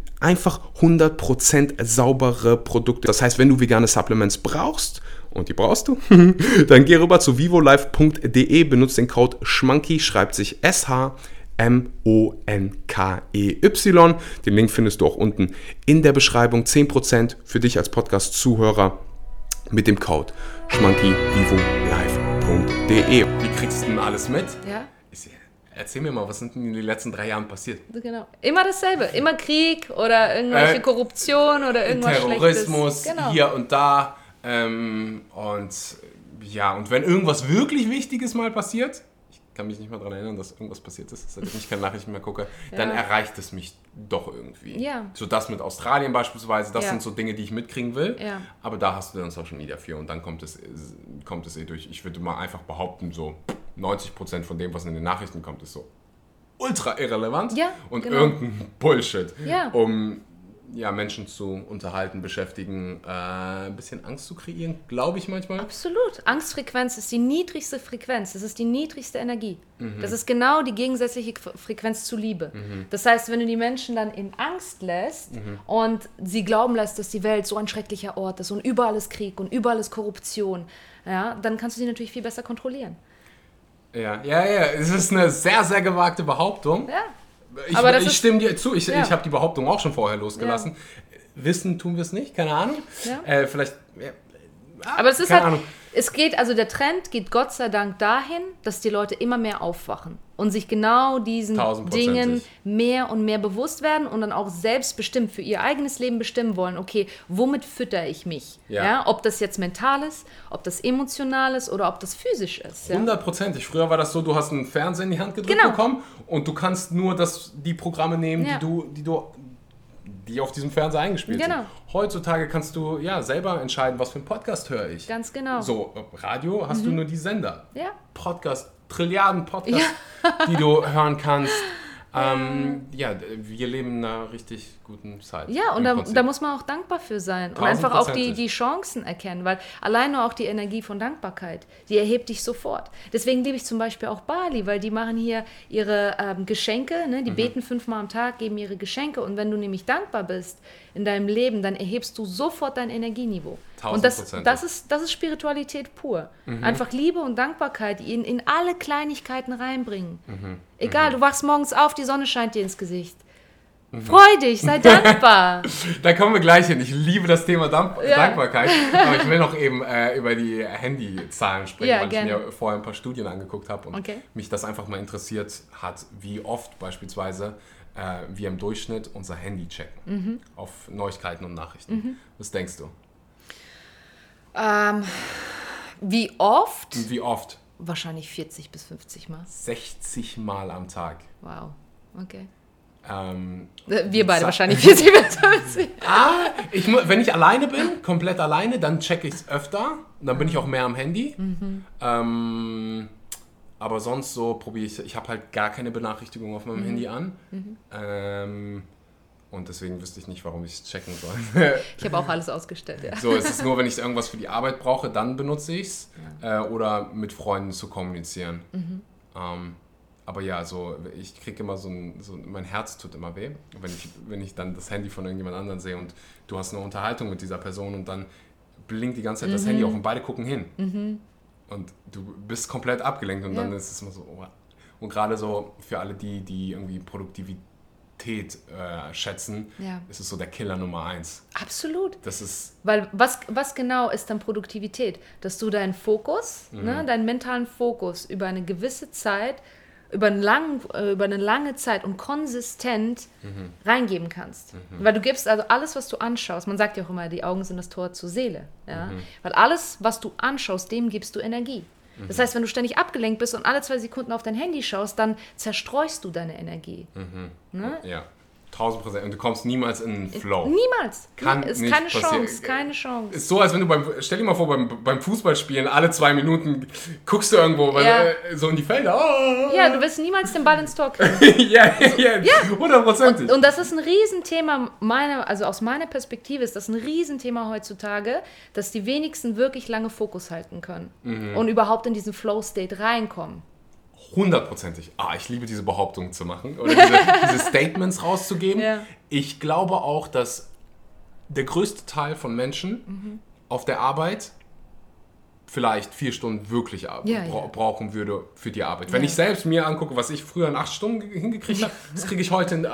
Einfach 100% saubere Produkte. Das heißt, wenn du vegane Supplements brauchst, und die brauchst du, dann geh rüber zu vivolife.de, benutzt den Code SCHMANKY, schreibt sich S-H-M-O-N-K-E-Y. Den Link findest du auch unten in der Beschreibung. 10% für dich als Podcast-Zuhörer mit dem Code schmankyvivolife.de. Wie kriegst du alles mit? ja, erzähl mir mal, was sind denn in den letzten drei Jahren passiert? genau. Immer dasselbe. Immer Krieg oder irgendwelche Äh, Korruption oder irgendwas Terrorismus Schlechtes. Genau. hier und da. Ähm, und ja, und wenn irgendwas wirklich Wichtiges mal passiert, ich kann mich nicht mehr daran erinnern, dass irgendwas passiert ist, seitdem ich keine Nachrichten mehr gucke, dann Ja. erreicht es mich doch irgendwie. Ja. So das mit Australien beispielsweise, das Ja. sind so Dinge, die ich mitkriegen will. Ja. Aber da hast du dann Social Media für und dann kommt es, kommt es eh durch. Ich würde mal einfach behaupten, so 90% von dem, was in den Nachrichten kommt, ist so ultra irrelevant Ja, und genau. irgendein Bullshit, Ja. um ja, Menschen zu unterhalten, beschäftigen, äh, ein bisschen Angst zu kreieren, glaube ich manchmal. Absolut. Angstfrequenz ist die niedrigste Frequenz. Das ist die niedrigste Energie. Mhm. Das ist genau die gegensätzliche Frequenz zu Liebe. Das heißt, wenn du die Menschen dann in Angst lässt Mhm. und sie glauben lässt, dass die Welt so ein schrecklicher Ort ist und überall ist Krieg und überall ist Korruption, ja, dann kannst du sie natürlich viel besser kontrollieren. Ja, ja, ja, es ist eine sehr, sehr gewagte Behauptung. Ja. Ich, Aber ich stimme dir zu, ich, Ja. ich habe die Behauptung auch schon vorher losgelassen. Wissen tun wir es nicht, keine Ahnung. Ja. Äh, vielleicht, ja, ah, Aber es ist keine halt, Ahnung. es geht, also der Trend geht Gott sei Dank dahin, dass die Leute immer mehr aufwachen und sich genau diesen. Dingen mehr und mehr bewusst werden und dann auch selbstbestimmt für ihr eigenes Leben bestimmen wollen, okay, womit fütter ich mich? Ja. Ja. Ob das jetzt mental ist, ob das emotional ist oder ob das physisch ist. Ja? Hundertprozentig. Früher war das so, du hast einen Fernseher in die Hand gedrückt Genau. bekommen und du kannst nur das, die Programme nehmen, Ja. die du, die du die auf diesem Fernseher eingespielt Genau. sind. Heutzutage kannst du ja selber entscheiden, was für einen Podcast höre ich. Ganz genau. So, Radio hast du nur die Sender. Ja. Podcast, Trilliarden Podcasts, die du hören kannst. Ähm, ja, wir leben einer richtig guten Zeit. Ja, und da, da muss man auch dankbar für sein und einfach auch die, die Chancen erkennen, weil alleine auch die Energie von Dankbarkeit, die erhebt dich sofort. Deswegen liebe ich zum Beispiel auch Bali, weil die machen hier ihre ähm, Geschenke, ne? Mhm. die beten fünfmal am Tag, geben ihre Geschenke und wenn du nämlich dankbar bist in deinem Leben, dann erhebst du sofort dein Energieniveau. Und das, das, ist, das ist Spiritualität pur. Mhm. Einfach Liebe und Dankbarkeit in, in alle Kleinigkeiten reinbringen. Mhm. Egal, du wachst morgens auf, die Sonne scheint dir ins Gesicht. Mhm. Freu dich, sei dankbar. Da kommen wir gleich hin. Ich liebe das Thema Dank Ja. Dankbarkeit. Aber ich will noch eben äh, über die Handyzahlen sprechen, Ja, weil gerne. ich mir vorher ein paar Studien angeguckt habe und Okay. mich das einfach mal interessiert hat, wie oft beispielsweise äh, wir im Durchschnitt unser Handy checken Mhm. auf Neuigkeiten und Nachrichten. Was denkst du? Ähm, wie oft? Wie oft? Wahrscheinlich 40 bis 50 Mal. 60 Mal am Tag. Wow. Okay. Ähm, Äh, Wir beide wahrscheinlich 40 bis 50. Ah, ich, wenn ich alleine bin, komplett alleine, dann checke ich es öfter. Dann bin ich auch mehr am Handy. Ähm, aber sonst so probiere ich, ich habe halt gar keine Benachrichtigung auf meinem Handy an. Ähm, und deswegen wüsste ich nicht, warum ich es checken soll. Ich habe auch alles ausgestellt, ja. so, es ist nur, wenn ich irgendwas für die Arbeit brauche, dann benutze ich es. Äh, oder mit Freunden zu kommunizieren. Ähm, aber ja, so, ich kriege immer so ein, so mein Herz tut immer weh, wenn ich, wenn ich dann das Handy von irgendjemand anderem sehe und du hast eine Unterhaltung mit dieser Person und dann blinkt die ganze Zeit das Handy auf und beide gucken hin. Und du bist komplett abgelenkt und dann Ja. ist es immer so, oh. Und gerade so für alle die, die irgendwie Produktivität äh, schätzen, Ja. ist es so der Killer Nummer eins. Absolut. Das ist Weil was, was genau ist dann Produktivität? Dass du deinen Fokus, Mhm. ne, deinen mentalen Fokus über eine gewisse Zeit, über, einen langen, äh, über eine lange Zeit und konsistent Mhm. reingeben kannst. Weil du gibst also alles, was du anschaust, man sagt ja auch immer, die Augen sind das Tor zur Seele. Ja? Mhm. Weil alles, was du anschaust, dem gibst du Energie. Mhm. Das heißt, wenn du ständig abgelenkt bist und alle zwei Sekunden auf dein Handy schaust, dann zerstreust du deine Energie. Ne? Ja, 1000 Prozent. Und du kommst niemals in den Flow. Niemals. Kann ist nicht keine passieren. Chance, keine Chance. Ist so, als wenn du beim, stell dir mal vor, beim, beim Fußballspielen alle zwei Minuten guckst du irgendwo weil, Ja. so in die Felder. Oh. Ja, du wirst niemals den Ball ins Tor kriegen. ja, ja, ja, hundertprozentig. Und das ist ein Riesenthema, meiner, also aus meiner Perspektive ist das ein Riesenthema heutzutage, dass die wenigsten wirklich lange Fokus halten können Mhm. und überhaupt in diesen Flow-State reinkommen. Hundertprozentig. Ah, ich liebe diese Behauptungen zu machen oder diese, diese Statements rauszugeben. Ja. Ich glaube auch, dass der größte Teil von Menschen Mhm. auf der Arbeit vielleicht vier Stunden wirklich Ja, bra ja. brauchen würde für die Arbeit. Wenn Ja. ich selbst mir angucke, was ich früher in acht Stunden ge- hingekriegt habe, das kriege ich heute, in,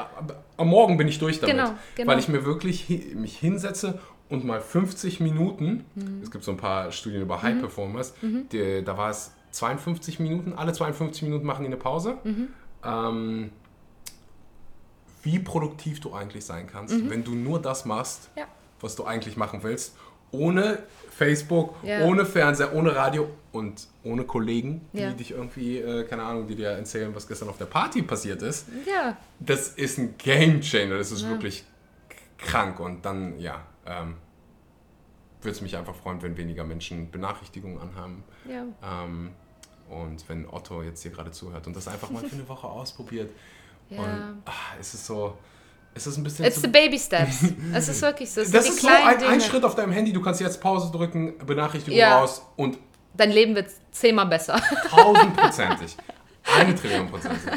am Morgen bin ich durch damit. Genau, genau. Weil ich mir wirklich hi mich hinsetze und mal 50 Minuten, Mhm. es gibt so ein paar Studien über High Performers, die, da war es 52 Minuten, alle 52 Minuten machen die eine Pause. Mhm. Ähm, wie produktiv du eigentlich sein kannst, wenn du nur das machst, Mhm. Ja. was du eigentlich machen willst, ohne Facebook, Ja. ohne Fernseher, ohne Radio und ohne Kollegen, die Ja. dich irgendwie, äh, keine Ahnung, die dir erzählen, was gestern auf der Party passiert ist. Ja, Das ist ein Game Changer, das ist wirklich krank und dann, ja, ähm, würde es mich einfach freuen, wenn weniger Menschen Benachrichtigungen anhaben. ja. Ähm, und wenn Otto jetzt hier gerade zuhört und das einfach mal für eine Woche ausprobiert. Ja. Und ah, es ist so, es ist ein bisschen It's the baby steps. Es ist wirklich so. Es das ist so ein, ein Schritt auf deinem Handy, du kannst jetzt Pause drücken, Benachrichtigung Ja. raus und Dein Leben wird zehnmal besser. tausendprozentig, eine Trillion prozentig.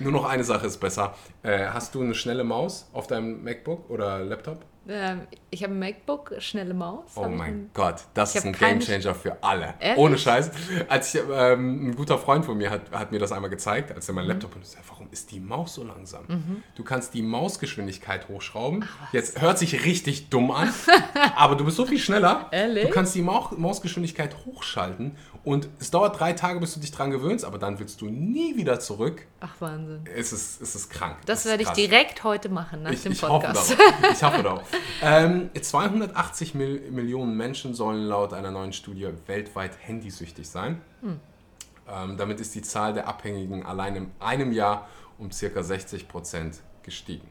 Nur noch eine Sache ist besser. Äh, hast du eine schnelle Maus auf deinem MacBook oder Laptop? Ähm, ich habe ein MacBook, schnelle Maus. Oh mein ein- Gott, das ist ein Gamechanger für alle. Ehrlich? Ohne Scheiß. Als ich, ähm, ein guter Freund von mir hat, hat mir das einmal gezeigt, als er Mhm. mein Laptop benutzt hat. Warum ist die Maus so langsam? Du kannst die Mausgeschwindigkeit hochschrauben. Jetzt hört sich richtig dumm an, aber du bist so viel schneller. Ehrlich? Du kannst die Mau Mausgeschwindigkeit hochschalten und es dauert drei Tage, bis du dich dran gewöhnst, aber dann willst du nie wieder zurück. Ach, Wahnsinn. Es ist, es ist krank. Das ist werde ich direkt heute machen nach Ich, dem ich hoffe Podcast. darauf. Ich hoffe darauf. Ähm, 280 Mil Millionen Menschen sollen laut einer neuen Studie weltweit handysüchtig sein. Hm. Ähm, damit ist die Zahl der Abhängigen allein in einem Jahr um circa 60 Prozent gestiegen.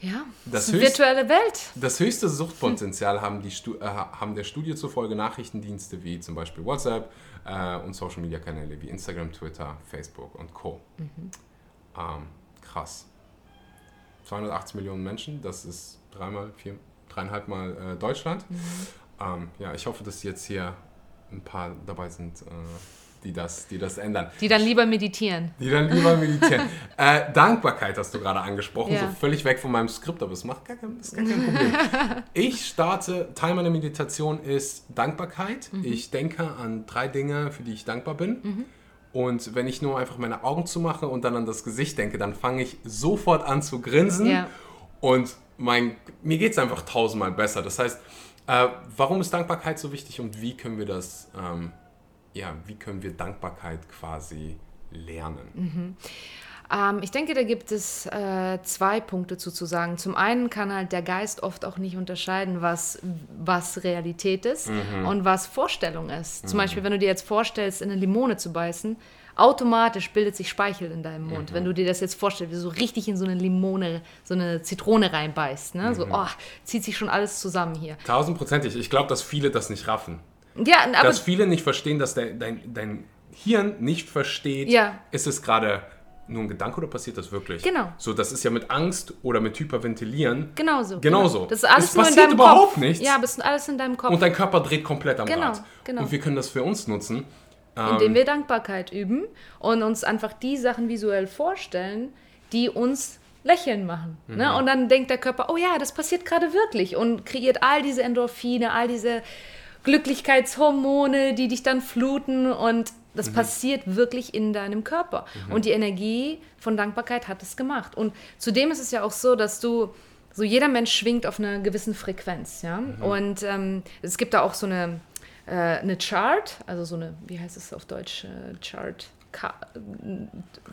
Ja, Das ist eine höchst- virtuelle Welt. Das höchste Suchtpotenzial haben, die äh, haben der Studie zufolge Nachrichtendienste wie zum Beispiel WhatsApp äh, und Social-Media-Kanäle wie Instagram, Twitter, Facebook und Co. Mhm. Ähm, krass. 280 Millionen Menschen, das ist dreimal, vier, dreieinhalb Mal äh, Deutschland. Mhm. Ähm, ja, ich hoffe, dass jetzt hier ein paar dabei sind, äh, die, das, die das ändern. Die dann lieber meditieren. Die dann lieber meditieren. äh, Dankbarkeit hast du gerade angesprochen, Ja. so völlig weg von meinem Skript, aber es macht gar kein, ist gar kein Problem. ich starte, Teil meiner Meditation ist Dankbarkeit. Mhm. Ich denke an drei Dinge, für die ich dankbar bin. Und wenn ich nur einfach meine Augen zumache und dann an das Gesicht denke, dann fange ich sofort an zu grinsen. Ja. Und mein, mir geht es einfach tausendmal besser. Das heißt, äh, warum ist Dankbarkeit so wichtig und wie können wir das, ähm, ja, wie können wir Dankbarkeit quasi lernen? Ähm, ich denke, da gibt es äh, zwei Punkte zu, zu sagen. Zum einen kann halt der Geist oft auch nicht unterscheiden, was, was Realität ist Mhm. und was Vorstellung ist. Zum Beispiel, wenn du dir jetzt vorstellst, in eine Limone zu beißen, automatisch bildet sich Speichel in deinem Mhm. Mund. Wenn du dir das jetzt vorstellst, wie du so richtig in so eine Limone, so eine Zitrone reinbeißt. Ne? Mhm. So, oh, zieht sich schon alles zusammen hier. Tausendprozentig. Ich glaube, dass viele das nicht raffen. Ja, aber dass viele nicht verstehen, dass dein, dein, dein Hirn nicht versteht, Ja. ist es gerade nur ein Gedanke oder passiert das wirklich? Genau. So, das ist ja mit Angst oder mit Hyperventilieren. genauso. Genauso. Genau. Das ist alles Es nur in passiert deinem überhaupt Kopf. nichts. Ja, aber es ist alles in deinem Kopf. Und dein Körper dreht komplett am Genau, Rad. genau. Und wir können das für uns nutzen. Ähm, indem wir Dankbarkeit üben und uns einfach die Sachen visuell vorstellen, die uns lächeln machen. Mhm. Ne? Und dann denkt der Körper, oh ja, das passiert gerade wirklich und kreiert all diese Endorphine, all diese Glücklichkeitshormone, die dich dann fluten und das Mhm. passiert wirklich in deinem Körper. Und die Energie von Dankbarkeit hat es gemacht. Und zudem ist es ja auch so, dass du, so jeder Mensch schwingt auf einer gewissen Frequenz, ja. Mhm. Und ähm, es gibt da auch so eine, äh, eine Chart, also so eine, wie heißt es auf Deutsch, äh, Chart, Ka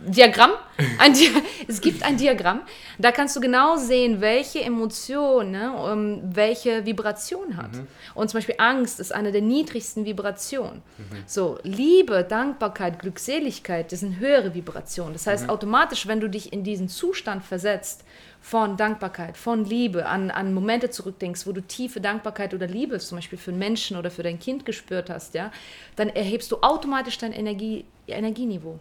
Diagramm. Ein Di es gibt ein Diagramm. Da kannst du genau sehen, welche Emotion, ne, um, welche Vibration hat. Und zum Beispiel Angst ist eine der niedrigsten Vibrationen. So, Liebe, Dankbarkeit, Glückseligkeit, das sind höhere Vibrationen. Das heißt, automatisch, wenn du dich in diesen Zustand versetzt, von Dankbarkeit, von Liebe, an, an Momente zurückdenkst, wo du tiefe Dankbarkeit oder Liebe zum Beispiel für einen Menschen oder für dein Kind gespürt hast, ja, dann erhebst du automatisch dein Energie, Energieniveau.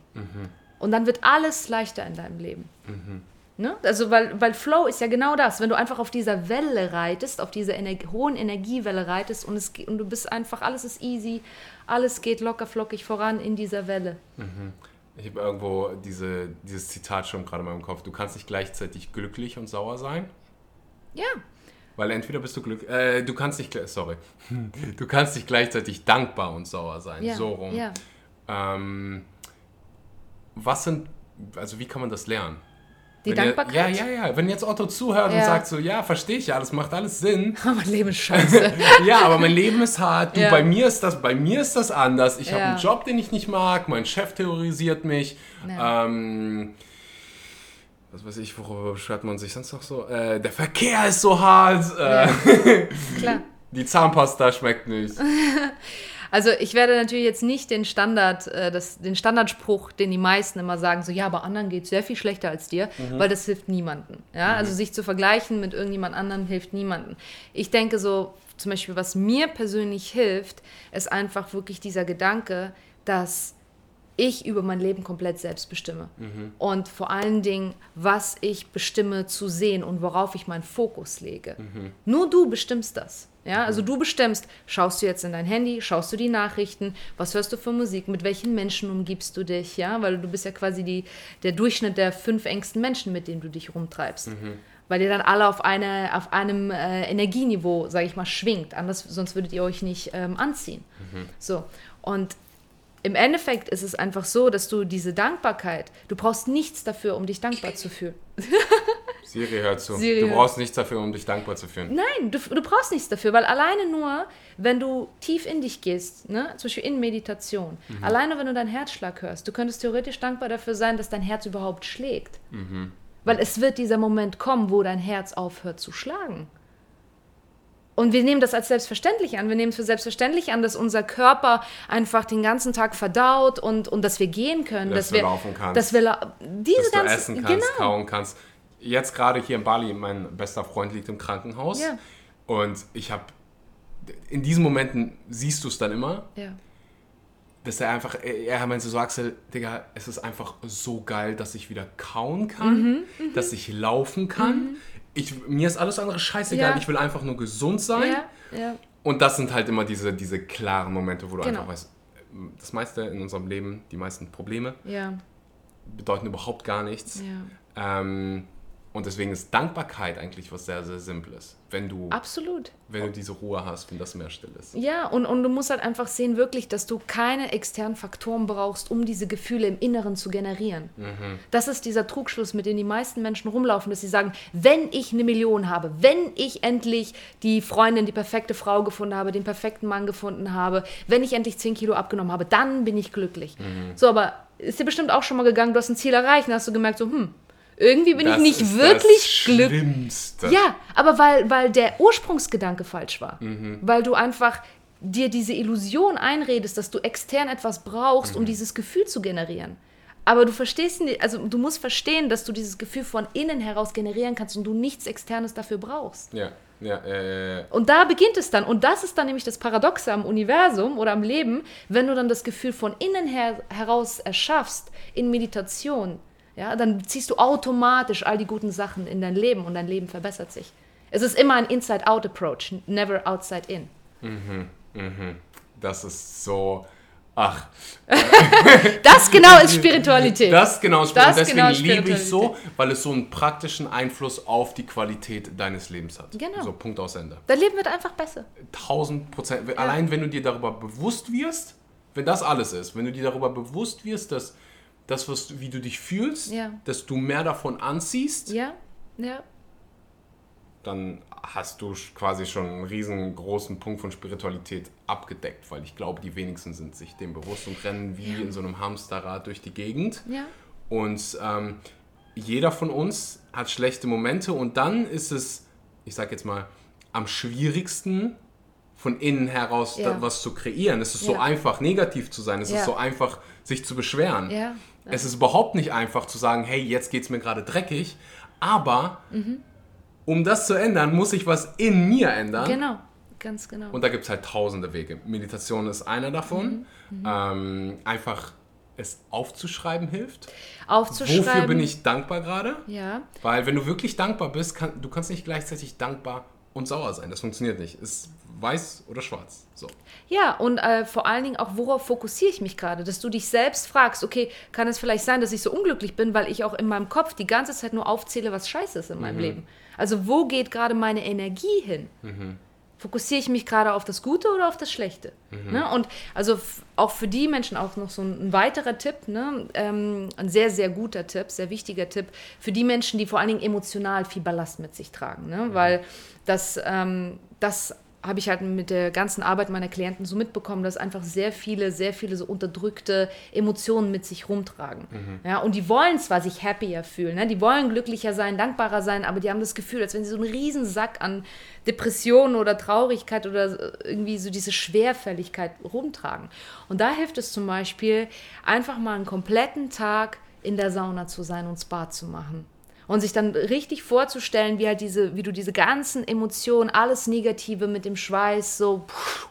Und dann wird alles leichter in deinem Leben. Ne? Also, weil, weil Flow ist ja genau das. Wenn du einfach auf dieser Welle reitest, auf dieser Ener hohen Energiewelle reitest und, es, und du bist einfach, alles ist easy, alles geht locker flockig voran in dieser Welle. Ich habe irgendwo diese, dieses Zitat schon gerade in meinem Kopf. Du kannst nicht gleichzeitig glücklich und sauer sein. Ja, Weil entweder bist du glücklich, äh, du kannst nicht, sorry, du kannst nicht gleichzeitig dankbar und sauer sein, ja, so rum. ja. Ähm, was sind, also wie kann man das lernen? Die Wenn ihr- Dankbarkeit? ja, ja, ja. Wenn jetzt Otto zuhört und Ja. sagt so, ja, verstehe ich ja, das macht alles Sinn. Mein Leben ist scheiße. ja, aber mein Leben ist hart. Du, Ja. bei mir ist das, bei mir ist das anders. Ich habe Ja. einen Job, den ich nicht mag. Mein Chef terrorisiert mich. Ähm, was weiß ich, worüber beschwert man sich sonst noch so? Äh, der Verkehr ist so hart. Äh, Klar. Die Zahnpasta schmeckt nicht. Also ich werde natürlich jetzt nicht den Standard, äh, das, den Standardspruch, den die meisten immer sagen, so ja, bei anderen geht es sehr viel schlechter als dir, weil das hilft niemandem. Ja? Also sich zu vergleichen mit irgendjemand anderem hilft niemandem. Ich denke so, zum Beispiel, was mir persönlich hilft, ist einfach wirklich dieser Gedanke, dass ich über mein Leben komplett selbst bestimme. Und vor allen Dingen, was ich bestimme zu sehen und worauf ich meinen Fokus lege. Nur du bestimmst das. Ja, also du bestimmst, schaust du jetzt in dein Handy, schaust du die Nachrichten, was hörst du für Musik, mit welchen Menschen umgibst du dich, ja, weil du bist ja quasi die, der Durchschnitt der fünf engsten Menschen, mit denen du dich rumtreibst. Weil ihr dann alle auf, eine, auf einem äh, Energieniveau, sage ich mal, schwingt. Anders, sonst würdet ihr euch nicht ähm, anziehen. So. Und im Endeffekt ist es einfach so, dass du diese Dankbarkeit, du brauchst nichts dafür, um dich dankbar zu fühlen. Siri hört zu. Siri du brauchst nichts dafür, um dich dankbar zu fühlen. Nein, du, du brauchst nichts dafür, weil alleine nur, wenn du tief in dich gehst, ne, zum Beispiel in Meditation, alleine wenn du deinen Herzschlag hörst, du könntest theoretisch dankbar dafür sein, dass dein Herz überhaupt schlägt. Weil es wird dieser Moment kommen, wo dein Herz aufhört zu schlagen. Und wir nehmen das als selbstverständlich an. Wir nehmen es für selbstverständlich an, dass unser Körper einfach den ganzen Tag verdaut und, und dass wir gehen können, Dass dass, du wir laufen kannst. Dass wir diese Dass du ganzen essen kannst, genau. kauen kannst. Jetzt gerade hier in Bali, mein bester Freund liegt im Krankenhaus. Ja. Und ich habe, in diesen Momenten siehst du es dann immer, Ja. dass er einfach, er meinte so, Axel, Digga, es ist einfach so geil, dass ich wieder kauen kann, Mhm, dass ich laufen kann. Ich, mir ist alles andere scheißegal, Ja. ich will einfach nur gesund sein. Ja. Und das sind halt immer diese, diese klaren Momente, wo du Genau. einfach weißt, das meiste in unserem Leben, die meisten Probleme bedeuten überhaupt gar nichts. ja. Ähm, und deswegen ist Dankbarkeit eigentlich was sehr, sehr Simples. Wenn du, Absolut. wenn du diese Ruhe hast, wenn das mehr still ist. Ja, und, und du musst halt einfach sehen, wirklich, dass du keine externen Faktoren brauchst, um diese Gefühle im Inneren zu generieren. Das ist dieser Trugschluss, mit dem die meisten Menschen rumlaufen, dass sie sagen, wenn ich eine Million habe, wenn ich endlich die Freundin, die perfekte Frau gefunden habe, den perfekten Mann gefunden habe, wenn ich endlich 10 Kilo abgenommen habe, dann bin ich glücklich. So, aber ist dir bestimmt auch schon mal gegangen, du hast ein Ziel erreicht und hast du gemerkt, so, hm, irgendwie bin Das ich nicht wirklich glücklich. Ja, aber weil, weil der Ursprungsgedanke falsch war. Mhm. Weil du einfach dir diese Illusion einredest, dass du extern etwas brauchst, Mhm. um dieses Gefühl zu generieren. Aber du verstehst nicht, also du musst verstehen, dass du dieses Gefühl von innen heraus generieren kannst und du nichts Externes dafür brauchst. Ja, ja, äh, Und da beginnt es dann. Und das ist dann nämlich das Paradoxe am Universum oder am Leben, wenn du dann das Gefühl von innen her heraus erschaffst, in Meditation, ja, dann ziehst du automatisch all die guten Sachen in dein Leben und dein Leben verbessert sich. Es ist immer ein Inside-Out-Approach, never outside-in. das ist so. Ach, Das genau ist Spiritualität. das genau ist und deswegen genau liebe ich so, Spiritualität. weil es so einen praktischen Einfluss auf die Qualität deines Lebens hat. Genau. So, Punkt aus Ende. Dein Leben wird einfach besser. 1000 Prozent. Allein wenn du dir darüber bewusst wirst, wenn das alles ist, wenn du dir darüber bewusst wirst, dass das, was du, wie du dich fühlst, Ja. dass du mehr davon anziehst, Ja, ja, dann hast du quasi schon einen riesengroßen Punkt von Spiritualität abgedeckt, weil ich glaube, die wenigsten sind sich dem bewusst und rennen wie in so einem Hamsterrad durch die Gegend. ja. Und ähm, jeder von uns hat schlechte Momente und dann ist es, ich sag jetzt mal, am schwierigsten von innen heraus Ja. was zu kreieren. Es ist so Ja. einfach, negativ zu sein. Es Ja. ist so einfach, sich zu beschweren. Ja. Es ist überhaupt nicht einfach zu sagen, hey, jetzt geht es mir gerade dreckig, aber Mhm. um das zu ändern, muss ich was in mir ändern. Genau, ganz genau. Und da gibt es halt tausende Wege. Meditation ist einer davon. Mhm. Ähm, einfach es aufzuschreiben hilft. Aufzuschreiben. Wofür bin ich dankbar gerade? Ja. Weil wenn du wirklich dankbar bist, kann, du kannst nicht gleichzeitig dankbar und sauer sein. Das funktioniert nicht. Ist weiß oder schwarz. So. Ja, und äh, vor allen Dingen auch, worauf fokussiere ich mich gerade? Dass du dich selbst fragst, okay, kann es vielleicht sein, dass ich so unglücklich bin, weil ich auch in meinem Kopf die ganze Zeit nur aufzähle, was scheiße ist in meinem Leben. Also wo geht gerade meine Energie hin? Fokussiere ich mich gerade auf das Gute oder auf das Schlechte? Ne? Und also auch für die Menschen auch noch so ein, ein weiterer Tipp, ne? ähm, ein sehr, sehr guter Tipp, sehr wichtiger Tipp, für die Menschen, die vor allen Dingen emotional viel Ballast mit sich tragen. Ne? Weil das, ähm, das habe ich halt mit der ganzen Arbeit meiner Klienten so mitbekommen, dass einfach sehr viele, sehr viele so unterdrückte Emotionen mit sich rumtragen. Ja, und die wollen zwar sich happier fühlen, ne? die wollen glücklicher sein, dankbarer sein, aber die haben das Gefühl, als wenn sie so einen riesen Sack an Depressionen oder Traurigkeit oder irgendwie so diese Schwerfälligkeit rumtragen. Und da hilft es zum Beispiel, einfach mal einen kompletten Tag in der Sauna zu sein und Spa zu machen. Und sich dann richtig vorzustellen, wie halt diese, wie du diese ganzen Emotionen, alles Negative mit dem Schweiß so pff,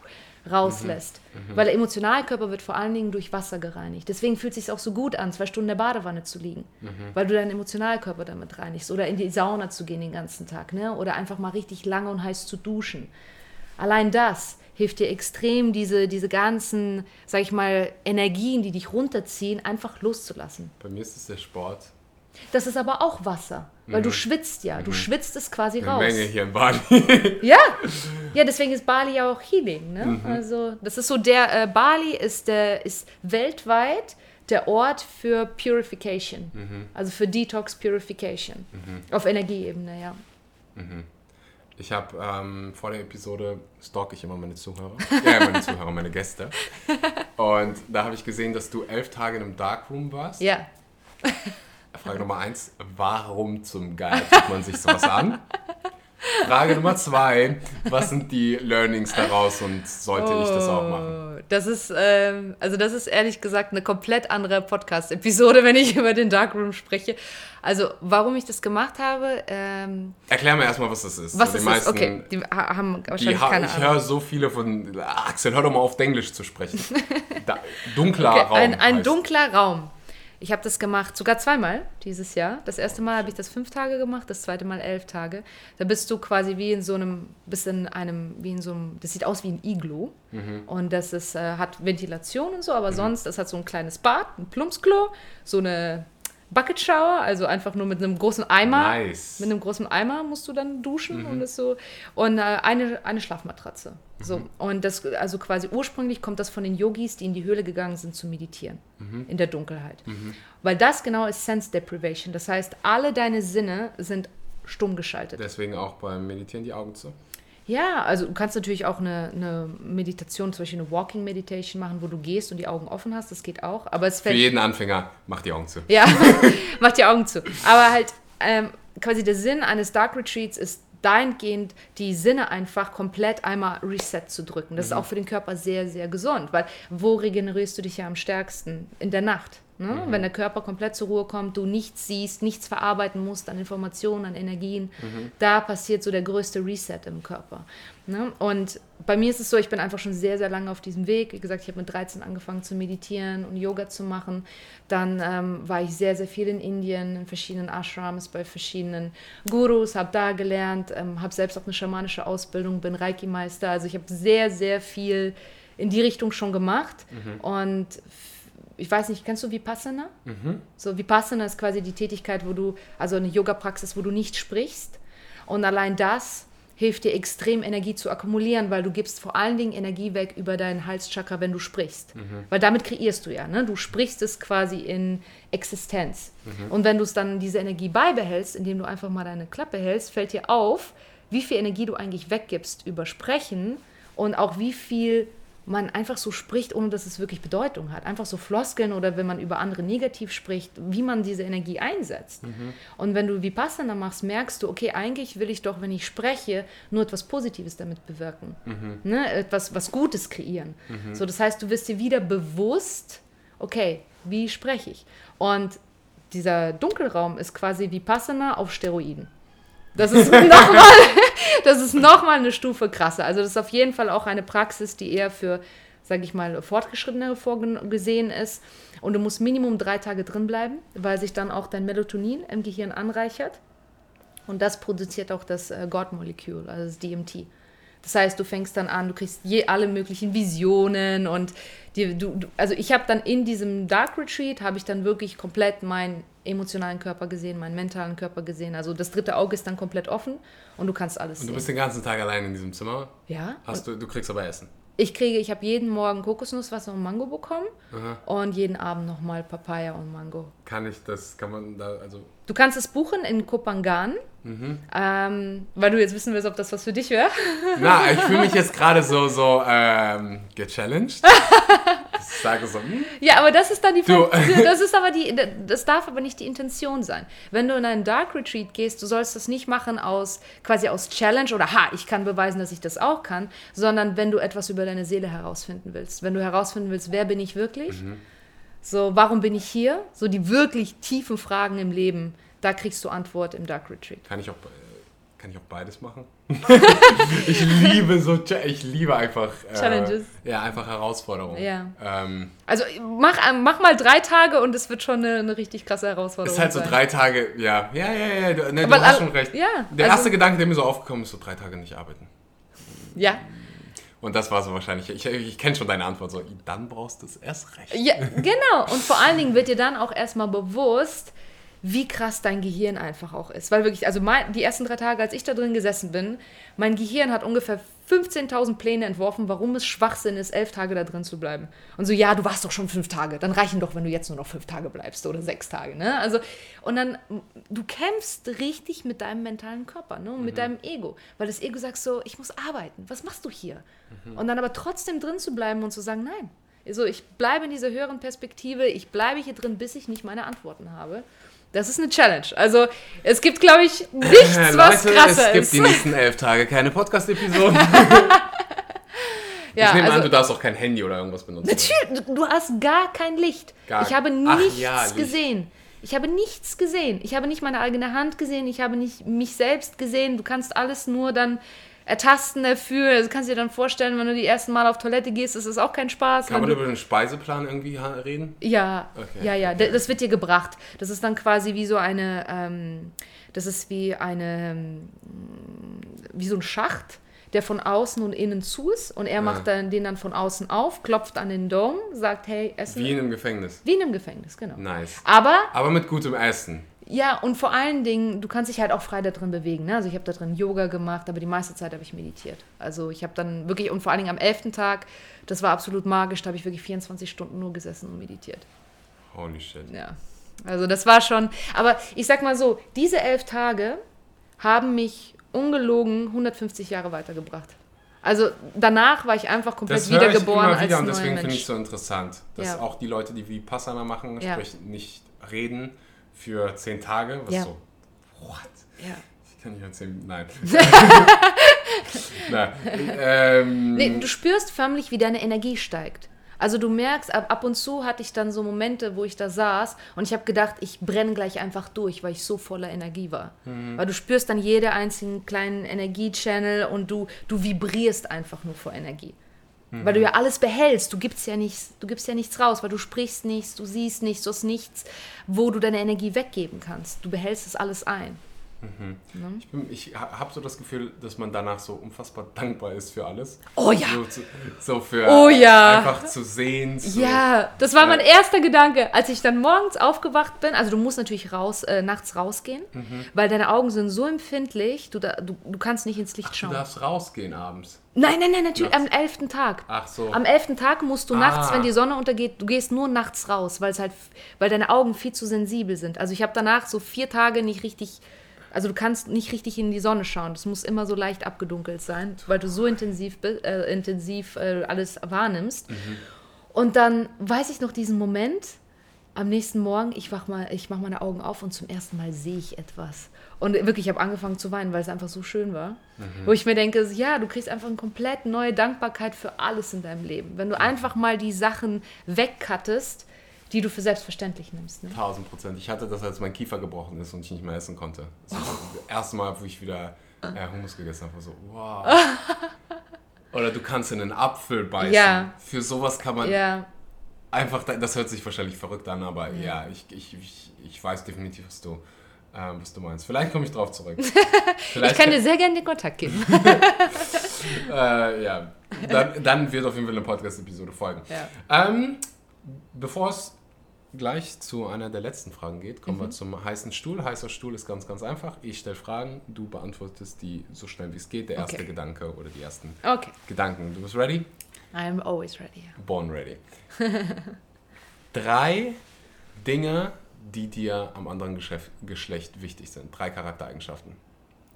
rauslässt. Weil der Emotionalkörper wird vor allen Dingen durch Wasser gereinigt. Deswegen fühlt es sich auch so gut an, zwei Stunden in der Badewanne zu liegen. Weil du deinen Emotionalkörper damit reinigst. Oder in die Sauna zu gehen den ganzen Tag. Ne? Oder einfach mal richtig lange und heiß zu duschen. Allein das hilft dir extrem, diese, diese ganzen, sag ich mal, Energien, die dich runterziehen, einfach loszulassen. Bei mir ist es der Sport. Das ist aber auch Wasser. Weil du schwitzt ja. Du schwitzt es quasi Eine raus. Menge hier in Bali. Ja, ja, deswegen ist Bali ja auch Healing. Ne? Mhm. Also das ist so der äh, Bali ist der ist weltweit der Ort für Purification, Mhm. also für Detox Purification auf Energieebene, ja. Ich habe ähm, vor der Episode stalk ich immer meine Zuhörer. Ja, meine Zuhörer, meine Gäste. Und da habe ich gesehen, dass du elf Tage in einem Darkroom warst. Ja, Frage Nummer eins, warum zum Geil tut man sich sowas an? Frage Nummer zwei, was sind die Learnings daraus und sollte ich das auch machen? Oh, das ist ähm, also das ist ehrlich gesagt eine komplett andere Podcast-Episode, wenn ich über den Darkroom spreche. Also warum ich das gemacht habe, ähm, Erklär mir erstmal, was das ist. was So, ist die das? Okay, die ha- haben die wahrscheinlich ha keine ich höre so viele von. Axel, hör doch mal auf, Englisch zu sprechen. Da, dunkler Okay, Raum. ein, ein dunkler Raum. Ich habe das gemacht, sogar zweimal dieses Jahr. Das erste Mal habe ich das fünf Tage gemacht, das zweite Mal elf Tage. Da bist du quasi wie in so einem, bist in einem, wie in so einem, das sieht aus wie ein Iglo. Mhm. Und das ist, äh, hat Ventilation und so, aber sonst, das hat so ein kleines Bad, ein Plumpsklo, so eine Bucket Shower, also einfach nur mit einem großen Eimer. Nice. Mit einem großen Eimer musst du dann duschen und das so. Und äh, eine, eine Schlafmatratze. So. Und das, also quasi ursprünglich kommt das von den Yogis, die in die Höhle gegangen sind zu meditieren. In der Dunkelheit. Weil das genau ist Sense Deprivation. Das heißt, alle deine Sinne sind stumm geschaltet. Deswegen auch beim Meditieren die Augen zu. Ja, also du kannst natürlich auch eine, eine Meditation, zum Beispiel eine Walking Meditation machen, wo du gehst und die Augen offen hast. Das geht auch. Aber es Für jeden Anfänger, mach die Augen zu. ja, mach die Augen zu. Aber halt, ähm, quasi der Sinn eines Dark Retreats ist dahingehend, die Sinne einfach komplett einmal reset zu drücken. Das ist auch für den Körper sehr, sehr gesund, weil wo regenerierst du dich ja am stärksten? In der Nacht. Ne? Wenn der Körper komplett zur Ruhe kommt, du nichts siehst, nichts verarbeiten musst an Informationen, an Energien, da passiert so der größte Reset im Körper. Ne? Und bei mir ist es so, ich bin einfach schon sehr, sehr lange auf diesem Weg. Wie gesagt, ich habe mit 13 angefangen zu meditieren und Yoga zu machen. Dann ähm, war ich sehr, sehr viel in Indien, in verschiedenen Ashrams, bei verschiedenen Gurus, habe da gelernt, ähm, habe selbst auch eine schamanische Ausbildung, bin Reiki-Meister. Also ich habe sehr, sehr viel in die Richtung schon gemacht. Und ich weiß nicht, kennst du Vipassana? So Vipassana ist quasi die Tätigkeit, wo du, also eine Yoga-Praxis, wo du nicht sprichst. Und allein das hilft dir extrem Energie zu akkumulieren, weil du gibst vor allen Dingen Energie weg über deinen Halschakra, wenn du sprichst. Weil damit kreierst du ja, ne? Du sprichst es quasi in Existenz. Und wenn du es dann diese Energie beibehältst, indem du einfach mal deine Klappe hältst, fällt dir auf, wie viel Energie du eigentlich weggibst über Sprechen und auch wie viel man einfach so spricht, ohne dass es wirklich Bedeutung hat. Einfach so Floskeln oder wenn man über andere negativ spricht, wie man diese Energie einsetzt. Und wenn du Vipassana machst, merkst du, okay, eigentlich will ich doch, wenn ich spreche, nur etwas Positives damit bewirken. Ne? Etwas was Gutes kreieren. So, das heißt, du wirst dir wieder bewusst, okay, wie spreche ich? Und dieser Dunkelraum ist quasi Vipassana auf Steroiden. Das ist nochmal das ist noch mal eine Stufe krasser. Also das ist auf jeden Fall auch eine Praxis, die eher für, sage ich mal, Fortgeschrittenere vorgesehen ist. Und du musst Minimum drei Tage drin bleiben, weil sich dann auch dein Melatonin im Gehirn anreichert. Und das produziert auch das äh, God-Molekül, also das DMT. Das heißt, du fängst dann an, du kriegst je alle möglichen Visionen und die, du, du, also ich habe dann in diesem Dark Retreat, habe ich dann wirklich komplett meinen emotionalen Körper gesehen, meinen mentalen Körper gesehen. Also das dritte Auge ist dann komplett offen und du kannst alles Und du sehen. bist den ganzen Tag allein in diesem Zimmer. Ja, Hast du, du kriegst aber Essen. ich kriege, ich habe jeden Morgen Kokosnusswasser und Mango bekommen und jeden Abend nochmal Papaya und Mango. Kann ich das, kann man da, also. Du kannst es buchen in Kopangan, ähm, weil du jetzt wissen willst, ob das was für dich wäre. Na, ich fühle mich jetzt gerade so, so, ähm, gechallenged. Ich sage so, hm, Ja, aber das ist dann die Du. das ist aber die das darf aber nicht die Intention sein. Wenn du in einen Dark Retreat gehst, du sollst das nicht machen aus quasi aus Challenge oder ha, ich kann beweisen, dass ich das auch kann, sondern wenn du etwas über deine Seele herausfinden willst. Wenn du herausfinden willst, wer bin ich wirklich? So, warum bin ich hier? So die wirklich tiefen Fragen im Leben, da kriegst du Antwort im Dark Retreat. kann ich auch, Kann ich auch beides machen? ich liebe so, ich liebe einfach äh, Challenges. Ja, einfach Herausforderungen. Ja. Ähm, Also mach, äh, mach mal drei Tage und es wird schon eine, eine richtig krasse Herausforderung. ist halt so sein. drei Tage, ja, ja, ja, ja, du, ne, du hast schon recht. ja, Der also- erste Gedanke, der mir so aufgekommen ist, so drei Tage nicht arbeiten. Ja. Und das war so wahrscheinlich, ich, ich kenne schon deine Antwort, so, dann brauchst du es erst recht. ja, genau. Und vor allen Dingen wird dir dann auch erstmal bewusst, wie krass dein Gehirn einfach auch ist. Weil wirklich, also mein, die ersten drei Tage, als ich da drin gesessen bin, mein Gehirn hat ungefähr 15.000 Pläne entworfen, warum es Schwachsinn ist, elf Tage da drin zu bleiben. Und so, ja, du warst doch schon fünf Tage, dann reichen doch, wenn du jetzt nur noch fünf Tage bleibst oder sechs Tage. Ne? Also, und dann, du kämpfst richtig mit deinem mentalen Körper ne? und mit deinem Ego. Weil das Ego sagt so, ich muss arbeiten, was machst du hier? Und dann aber trotzdem drin zu bleiben und zu sagen, nein. Also ich bleibe in dieser höheren Perspektive, ich bleibe hier drin, bis ich nicht meine Antworten habe. Das ist eine Challenge. Also es gibt, glaube ich, nichts, was Leute, krasser es gibt ist. die nächsten elf Tage keine Podcast-Episoden. ja, ich nehme also, an, du darfst auch kein Handy oder irgendwas benutzen. Natürlich, du- hast gar kein Licht. Gar- ich habe nichts ja, gesehen. Ich habe nichts gesehen. Ich habe nicht meine eigene Hand gesehen. Ich habe nicht mich selbst gesehen. Du kannst alles nur dann ertasten, erfühlen. Also kannst du dir dann vorstellen, wenn du die ersten Mal auf Toilette gehst, ist das auch kein Spaß. Kann man über den Speiseplan irgendwie reden? ja, Okay. ja, ja. d- Das wird dir gebracht. Das ist dann quasi wie so eine, ähm, das ist wie eine, ähm, wie so ein Schacht, der von außen und innen zu ist. Und er macht dann, den dann von außen auf, klopft an den Dome, sagt, hey, Essen. Wie in einem Gefängnis. Wie in einem Gefängnis, genau. Nice. Aber, Aber mit gutem Essen. Ja, und vor allen Dingen, du kannst dich halt auch frei da drin bewegen. Ne? Also ich habe da drin Yoga gemacht, aber die meiste Zeit habe ich meditiert. Also ich habe dann wirklich, und vor allen Dingen am 11. Tag, das war absolut magisch, da habe ich wirklich 24 Stunden nur gesessen und meditiert. Holy shit. Ja, also das war schon, aber ich sag mal so, diese elf Tage haben mich ungelogen 150 Jahre weitergebracht. Also danach war ich einfach komplett Das wiedergeboren immer wieder als und deswegen finde ich es so interessant, dass Ja. auch die Leute, die Vipassana machen, Ja. sprich nicht reden für zehn Tage, was Ja. so, what? ja. Ich kann nicht erzählen, nein. nein. Ähm, Nee, du spürst förmlich, wie deine Energie steigt. Also du merkst, ab, ab und zu hatte ich dann so Momente, wo ich da saß und ich habe gedacht, ich brenne gleich einfach durch, weil ich so voller Energie war. Weil du spürst dann jede einzelnen kleinen Energiechannel und du, du vibrierst einfach nur vor Energie. Weil du ja alles behältst, du gibst ja nichts, du gibst ja nichts raus, weil du sprichst nichts, du siehst nichts, du hast nichts, wo du deine Energie weggeben kannst. Du behältst es alles ein. Ich, bin- ich habe so das Gefühl, dass man danach so unfassbar dankbar ist für alles. Oh ja. So, zu- so für Oh ja. einfach zu sehen. So. Ja, das war Ja. mein erster Gedanke, als ich dann morgens aufgewacht bin. Also du musst natürlich raus, äh, nachts rausgehen, Mhm. weil deine Augen sind so empfindlich, du, da, du, du kannst nicht ins Licht Du schauen. darfst rausgehen abends. Nein, nein, nein, natürlich Nachts. am elften Tag. Ach so. Am elften Tag musst du Ah. nachts, wenn die Sonne untergeht, du gehst nur nachts raus, weil es halt, weil deine Augen viel zu sensibel sind. Also ich habe danach so vier Tage nicht richtig, also du kannst nicht richtig in die Sonne schauen. Das muss immer so leicht abgedunkelt sein, weil du so intensiv, äh, intensiv äh, alles wahrnimmst. Und dann weiß ich noch diesen Moment. Am nächsten Morgen, ich wach mal, ich mache meine Augen auf und zum ersten Mal sehe ich etwas. Und wirklich, ich habe angefangen zu weinen, weil es einfach so schön war. Wo ich mir denke, ja, du kriegst einfach eine komplett neue Dankbarkeit für alles in deinem Leben. Wenn du einfach mal die Sachen wegcuttest, die du für selbstverständlich nimmst. Ne? 1000 Prozent. Ich hatte das, als mein Kiefer gebrochen ist und ich nicht mehr essen konnte. Das war das erste Mal, wo ich wieder äh, Hummus gegessen habe. war So, wow. Oder du kannst in einen Apfel beißen. Ja. Für sowas kann man Ja, einfach, das hört sich wahrscheinlich verrückt an, aber ja, ich, ich, ich, ich weiß definitiv, was du, ähm, was du meinst. Vielleicht komme ich drauf zurück. Vielleicht ich kann dir sehr gerne den Kontakt geben. Äh, ja, dann, dann wird auf jeden Fall eine Podcast-Episode folgen. Ja. Ähm, bevor es gleich zu einer der letzten Fragen geht, kommen Mhm. wir zum heißen Stuhl. Heißer Stuhl ist ganz, ganz einfach. Ich stelle Fragen, du beantwortest die so schnell wie es geht. Der erste Okay. Gedanke oder die ersten Okay, Gedanken. Du bist ready? I'm always ready. Born ready. Drei Dinge, die dir am anderen Geschäft, Geschlecht wichtig sind. Drei Charaktereigenschaften.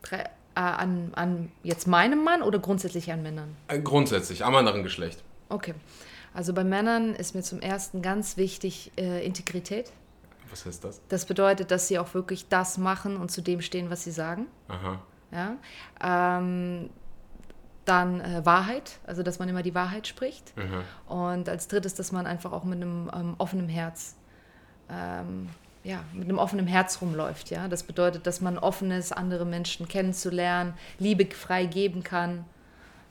Drei, äh, an, an jetzt meinem Mann oder grundsätzlich an Männern? Äh, grundsätzlich, am anderen Geschlecht. Okay. Also bei Männern ist mir zum ersten ganz wichtig äh, Integrität. Was heißt das? Das bedeutet, dass sie auch wirklich das machen und zu dem stehen, was sie sagen. Aha. Ja? Ähm, dann äh, Wahrheit, also dass man immer die Wahrheit spricht. Mhm. Und als drittes, dass man einfach auch mit einem ähm, offenen Herz ähm, ja, mit einem offenen Herz rumläuft. Ja? Das bedeutet, dass man offen ist, andere Menschen kennenzulernen, Liebe frei geben kann.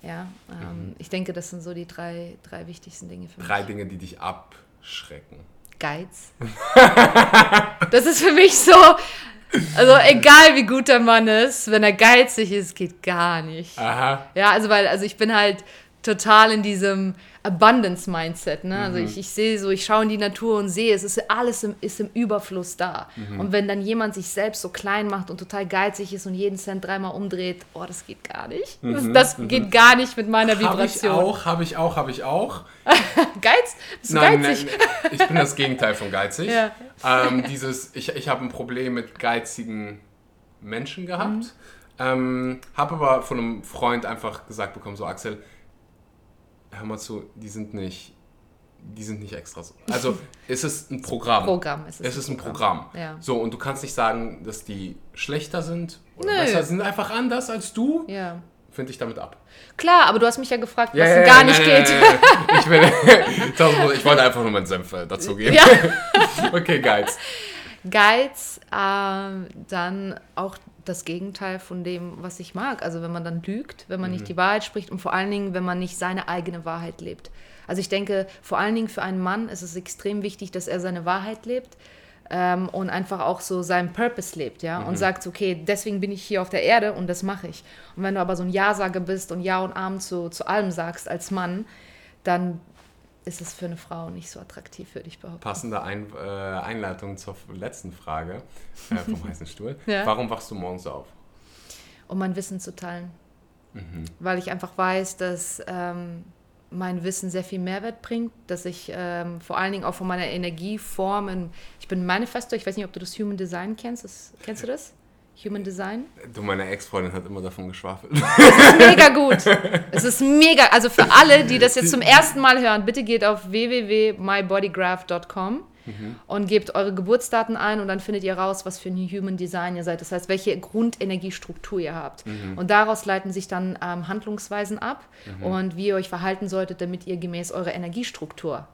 Ja, ähm, ich denke, das sind so die drei, drei wichtigsten Dinge für mich. Drei Dinge, die dich abschrecken. Geiz. das ist für mich so, also egal wie gut der Mann ist, wenn er geizig ist, geht gar nicht. Aha. Ja, also weil, also ich bin halt total in diesem Abundance-Mindset. Ne? Also ich, ich sehe so, ich schaue in die Natur und sehe, es ist alles im, ist im Überfluss da. Und wenn dann jemand sich selbst so klein macht und total geizig ist und jeden Cent dreimal umdreht, oh, das geht gar nicht. Das, das geht gar nicht mit meiner Habe ich Vibration. auch, habe ich auch, habe ich auch. Geiz? Bist du Nein, geizig? nein, ich bin das Gegenteil von geizig. Ja. Ähm, dieses, ich, ich habe ein Problem mit geizigen Menschen gehabt. Mhm. Ähm, habe aber von einem Freund einfach gesagt bekommen, so Axel, hör mal zu, die sind nicht, die sind nicht extra so. Also es ist ein Programm. Programm ist es Es ist ein Programm. Programm. Ja. So, und du kannst nicht sagen, dass die schlechter sind oder Nö. besser, sie sind einfach anders als du. Ja. Finde ich damit ab. Klar, aber du hast mich ja gefragt, was ja, gar ja, nicht nein, geht. nein, nein, nein. Ich, will, ich wollte einfach nur meinen Senf äh, dazugeben. Ja. Okay, Geiz. Geiz, ähm, dann auch das Gegenteil von dem, was ich mag. Also wenn man dann lügt, wenn man nicht die Wahrheit spricht und vor allen Dingen, wenn man nicht seine eigene Wahrheit lebt. Also ich denke, vor allen Dingen für einen Mann ist es extrem wichtig, dass er seine Wahrheit lebt ähm, und einfach auch so seinen Purpose lebt, ja, und sagt, okay, deswegen bin ich hier auf der Erde und das mache ich. Und wenn du aber so ein Ja-Sager bist und Ja und Abend zu, zu allem sagst als Mann, dann ist es für eine Frau nicht so attraktiv, würde ich behaupten. Passende Ein äh, Einleitung zur letzten Frage äh, vom heißen Stuhl. Ja. Warum wachst du morgens auf? um mein Wissen zu teilen. Weil ich einfach weiß, dass ähm, mein Wissen sehr viel Mehrwert bringt, dass ich ähm, vor allen Dingen auch von meiner Energieform, in, ich bin Manifestor, ich weiß nicht, ob du das Human Design kennst, das, kennst du das? Human Design? Du, meine Ex-Freundin hat immer davon geschwafelt. Mega gut. Es ist mega, also für alle, die das jetzt zum ersten Mal hören, bitte geht auf www.mybodygraph.com und gebt eure Geburtsdaten ein und dann findet ihr raus, was für ein Human Design ihr seid. Das heißt, welche Grundenergiestruktur ihr habt. Und daraus leiten sich dann ähm, Handlungsweisen ab und wie ihr euch verhalten solltet, damit ihr gemäß eurer Energiestruktur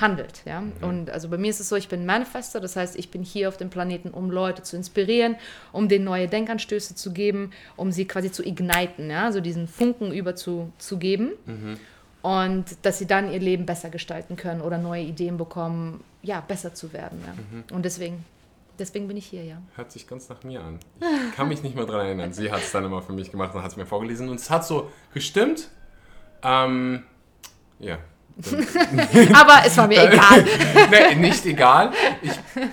handelt. Ja? Und also bei mir ist es so, ich bin Manifester, das heißt, ich bin hier auf dem Planeten, um Leute zu inspirieren, um denen neue Denkanstöße zu geben, um sie quasi zu igniten, ja? also diesen Funken über zu, zu geben. Und dass sie dann ihr Leben besser gestalten können oder neue Ideen bekommen, ja, besser zu werden. Ja. Und deswegen, deswegen bin ich hier, ja. Hört sich ganz nach mir an. Ich kann mich nicht mehr daran erinnern. Sie hat es dann immer für mich gemacht und hat es mir vorgelesen. Und es hat so gestimmt. Ähm, ja. Aber es war mir egal. nee, nicht egal. Ich,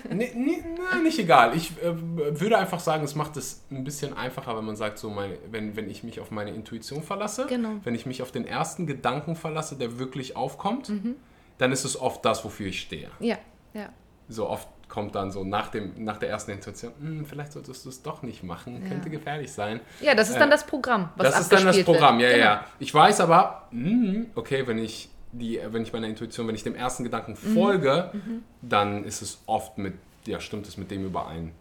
nee, nee, nicht egal. Ich äh, würde einfach sagen, es macht es ein bisschen einfacher, wenn man sagt, so meine, wenn, wenn ich mich auf meine Intuition verlasse, Genau. wenn ich mich auf den ersten Gedanken verlasse, der wirklich aufkommt, Mhm. dann ist es oft das, wofür ich stehe. Ja, ja. So oft kommt dann so nach, dem, nach der ersten Intuition, "Hm, vielleicht solltest du es doch nicht machen, könnte gefährlich sein. Ja, das ist dann Äh, das Programm, was das ist dann das Programm, wird. ja, Genau. ja. Ich weiß aber, hm, okay, wenn ich die, wenn ich meiner Intuition, wenn ich dem ersten Gedanken Mhm. folge, dann ist es oft mit, ja, stimmt es mit dem überein,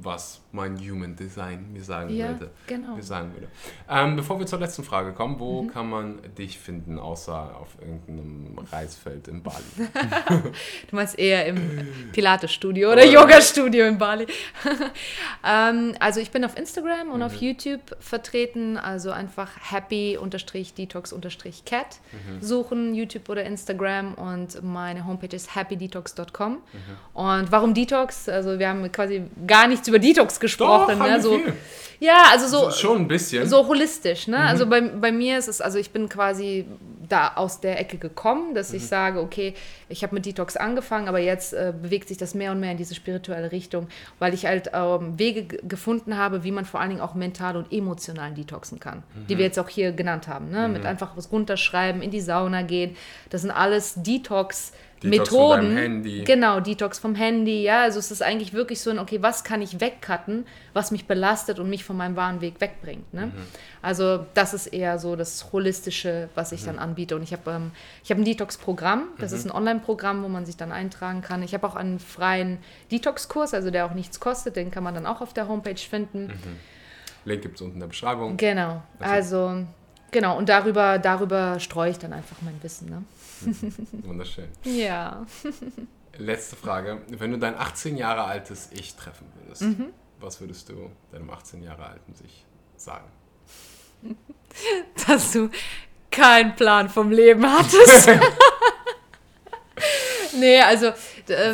was mein Human Design mir sagen Ja, würde. genau. Mir sagen würde. Ähm, bevor wir zur letzten Frage kommen, wo Mhm. kann man dich finden, außer auf irgendeinem Reisfeld in Bali? Du meinst eher im Pilates-Studio oder Yoga-Studio in Bali. ähm, also ich bin auf Instagram und auf YouTube vertreten, also einfach happy-detox-cat suchen, YouTube oder Instagram und meine Homepage ist happydetox.com. Und warum Detox? Also wir haben quasi gar nichts über Detox gesprochen. haben ne? so, viel. ja, also so, Schon ein bisschen. so holistisch, ne? Also bei, bei mir ist es, also ich bin quasi da aus der Ecke gekommen, dass ich sage, okay, ich habe mit Detox angefangen, aber jetzt äh, bewegt sich das mehr und mehr in diese spirituelle Richtung, weil ich halt ähm, Wege gefunden habe, wie man vor allen Dingen auch mental und emotional detoxen kann, die wir jetzt auch hier genannt haben, ne? Mit einfach was runterschreiben, in die Sauna gehen, das sind alles Detox. Detox Methoden, genau, Detox vom Handy, ja, also es ist eigentlich wirklich so ein, okay, was kann ich wegcutten, was mich belastet und mich von meinem wahren Weg wegbringt, ne? Also das ist eher so das Holistische, was ich dann anbiete. Und ich habe ähm, ich habe ein Detox-Programm, das ist ein Online-Programm, wo man sich dann eintragen kann. Ich habe auch einen freien Detox-Kurs, also der auch nichts kostet, den kann man dann auch auf der Homepage finden. Link gibt es unten in der Beschreibung. Genau, also genau. Und darüber, darüber streue ich dann einfach mein Wissen, ne? Wunderschön. Ja. Letzte Frage. Wenn du dein 18 Jahre altes Ich treffen würdest, Mhm. was würdest du deinem 18 Jahre alten sich sagen? Dass du keinen Plan vom Leben hattest. nee, also. Äh,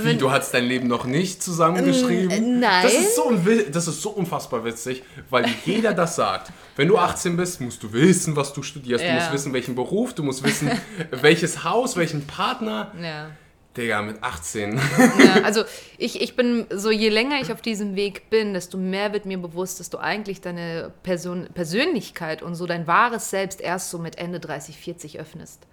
Wie, du hast dein Leben noch nicht zusammengeschrieben? Äh, nein. Das ist, so, das ist so unfassbar witzig, weil jeder das sagt. Wenn du 18 bist, musst du wissen, was du studierst. Du Ja. musst wissen, welchen Beruf, du musst wissen, welches Haus, welchen Partner. ja. Digga, mit 18. Ja, also ich, ich bin so, je länger ich auf diesem Weg bin, desto mehr wird mir bewusst, dass du eigentlich deine Person, Persönlichkeit und so dein wahres Selbst erst so mit Ende 30, 40 öffnest.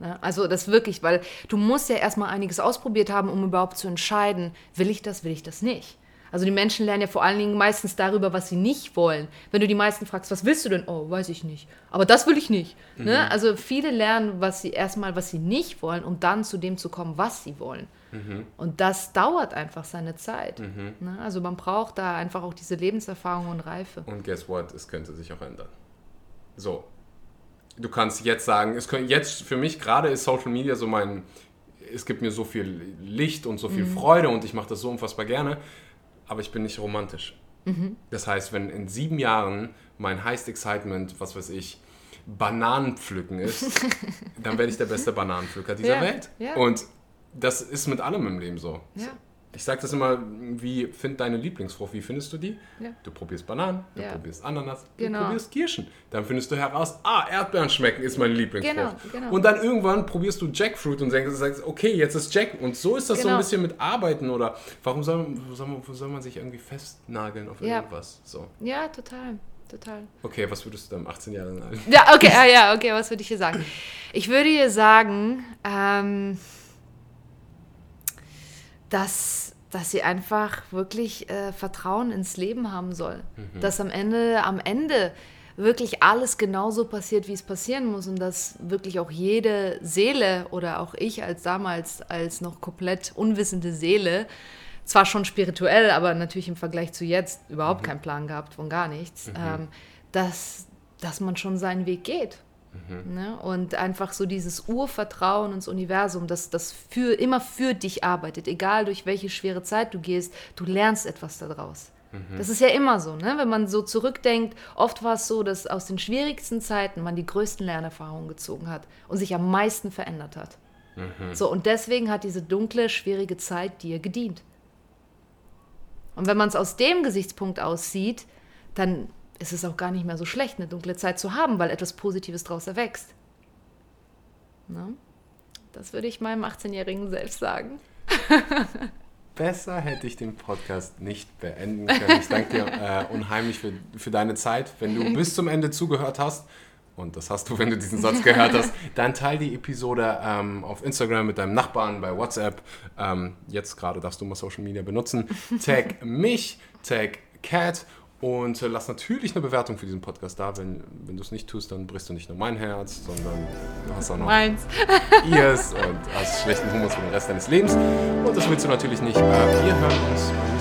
Ja, also das wirklich, weil du musst ja erstmal einiges ausprobiert haben, um überhaupt zu entscheiden, will ich das, will ich das nicht. Also die Menschen lernen ja vor allen Dingen meistens darüber, was sie nicht wollen. Wenn du die meisten fragst, was willst du denn? Oh, weiß ich nicht. Aber das will ich nicht. Ne? Also viele lernen, was sie erstmal, was sie nicht wollen, um dann zu dem zu kommen, was sie wollen. Und das dauert einfach seine Zeit. Ne? Also man braucht da einfach auch diese Lebenserfahrung und Reife. Und guess what? Es könnte sich auch ändern. So. Du kannst jetzt sagen, es könnte jetzt für mich gerade ist Social Media so mein, es gibt mir so viel Licht und so viel Freude und ich mache das so unfassbar gerne, aber ich bin nicht romantisch. Das heißt, wenn in sieben Jahren mein Highest Excitement, was weiß ich, Bananenpflücken ist, dann werde ich der beste Bananenpflücker dieser Ja, Welt. ja. Und das ist mit allem im Leben so. Ja. Ich sage das immer, wie find deine Lieblingsfrucht, wie findest du die? Ja. Du probierst Bananen, du Ja. probierst Ananas, Genau. du probierst Kirschen. Dann findest du heraus, ah, Erdbeeren schmecken ist meine Lieblingsfrucht. Genau, genau. Und dann irgendwann probierst du Jackfruit und denkst, sagst, okay, jetzt ist Jack. Und so ist das so Genau. ein bisschen mit Arbeiten oder warum soll, soll, man, soll man sich irgendwie festnageln auf Ja. irgendwas? So. Ja, total. Total. Okay, was würdest du deinem 18 Jahre alt? Ja, okay, ja, okay, was würde ich hier sagen? Ich würde ihr sagen, ähm, dass, dass sie einfach wirklich äh, Vertrauen ins Leben haben soll. Dass am Ende, am Ende wirklich alles genauso passiert, wie es passieren muss und dass wirklich auch jede Seele oder auch ich als damals als noch komplett unwissende Seele zwar schon spirituell, aber natürlich im Vergleich zu jetzt überhaupt keinen Plan gehabt von gar nichts, ähm, dass, dass man schon seinen Weg geht. Ne? Und einfach so dieses Urvertrauen ins Universum, dass das für, immer für dich arbeitet, egal durch welche schwere Zeit du gehst, du lernst etwas daraus. Das ist ja immer so, ne? wenn man so zurückdenkt. Oft war es so, dass aus den schwierigsten Zeiten man die größten Lernerfahrungen gezogen hat und sich am meisten verändert hat. So, und deswegen hat diese dunkle, schwierige Zeit dir gedient. Und wenn man es aus dem Gesichtspunkt aus sieht, dann ist es auch gar nicht mehr so schlecht, eine dunkle Zeit zu haben, weil etwas Positives daraus erwächst. Ne? Das würde ich meinem 18-jährigen selbst sagen. Besser hätte ich den Podcast nicht beenden können. Ich danke dir äh, unheimlich für, für deine Zeit. Wenn du bis zum Ende zugehört hast, und das hast du, wenn du diesen Satz gehört hast, dann teile die Episode ähm, auf Instagram mit deinem Nachbarn, bei WhatsApp. Ähm, jetzt gerade darfst du mal Social Media benutzen. Tag mich, tag Cat und äh, lass natürlich eine Bewertung für diesen Podcast da. Wenn, wenn du es nicht tust, dann brichst du nicht nur mein Herz, sondern du hast auch noch Meins. ihrs und hast schlechten Humor für den Rest deines Lebens. Und das willst du natürlich nicht. Wir hören uns beim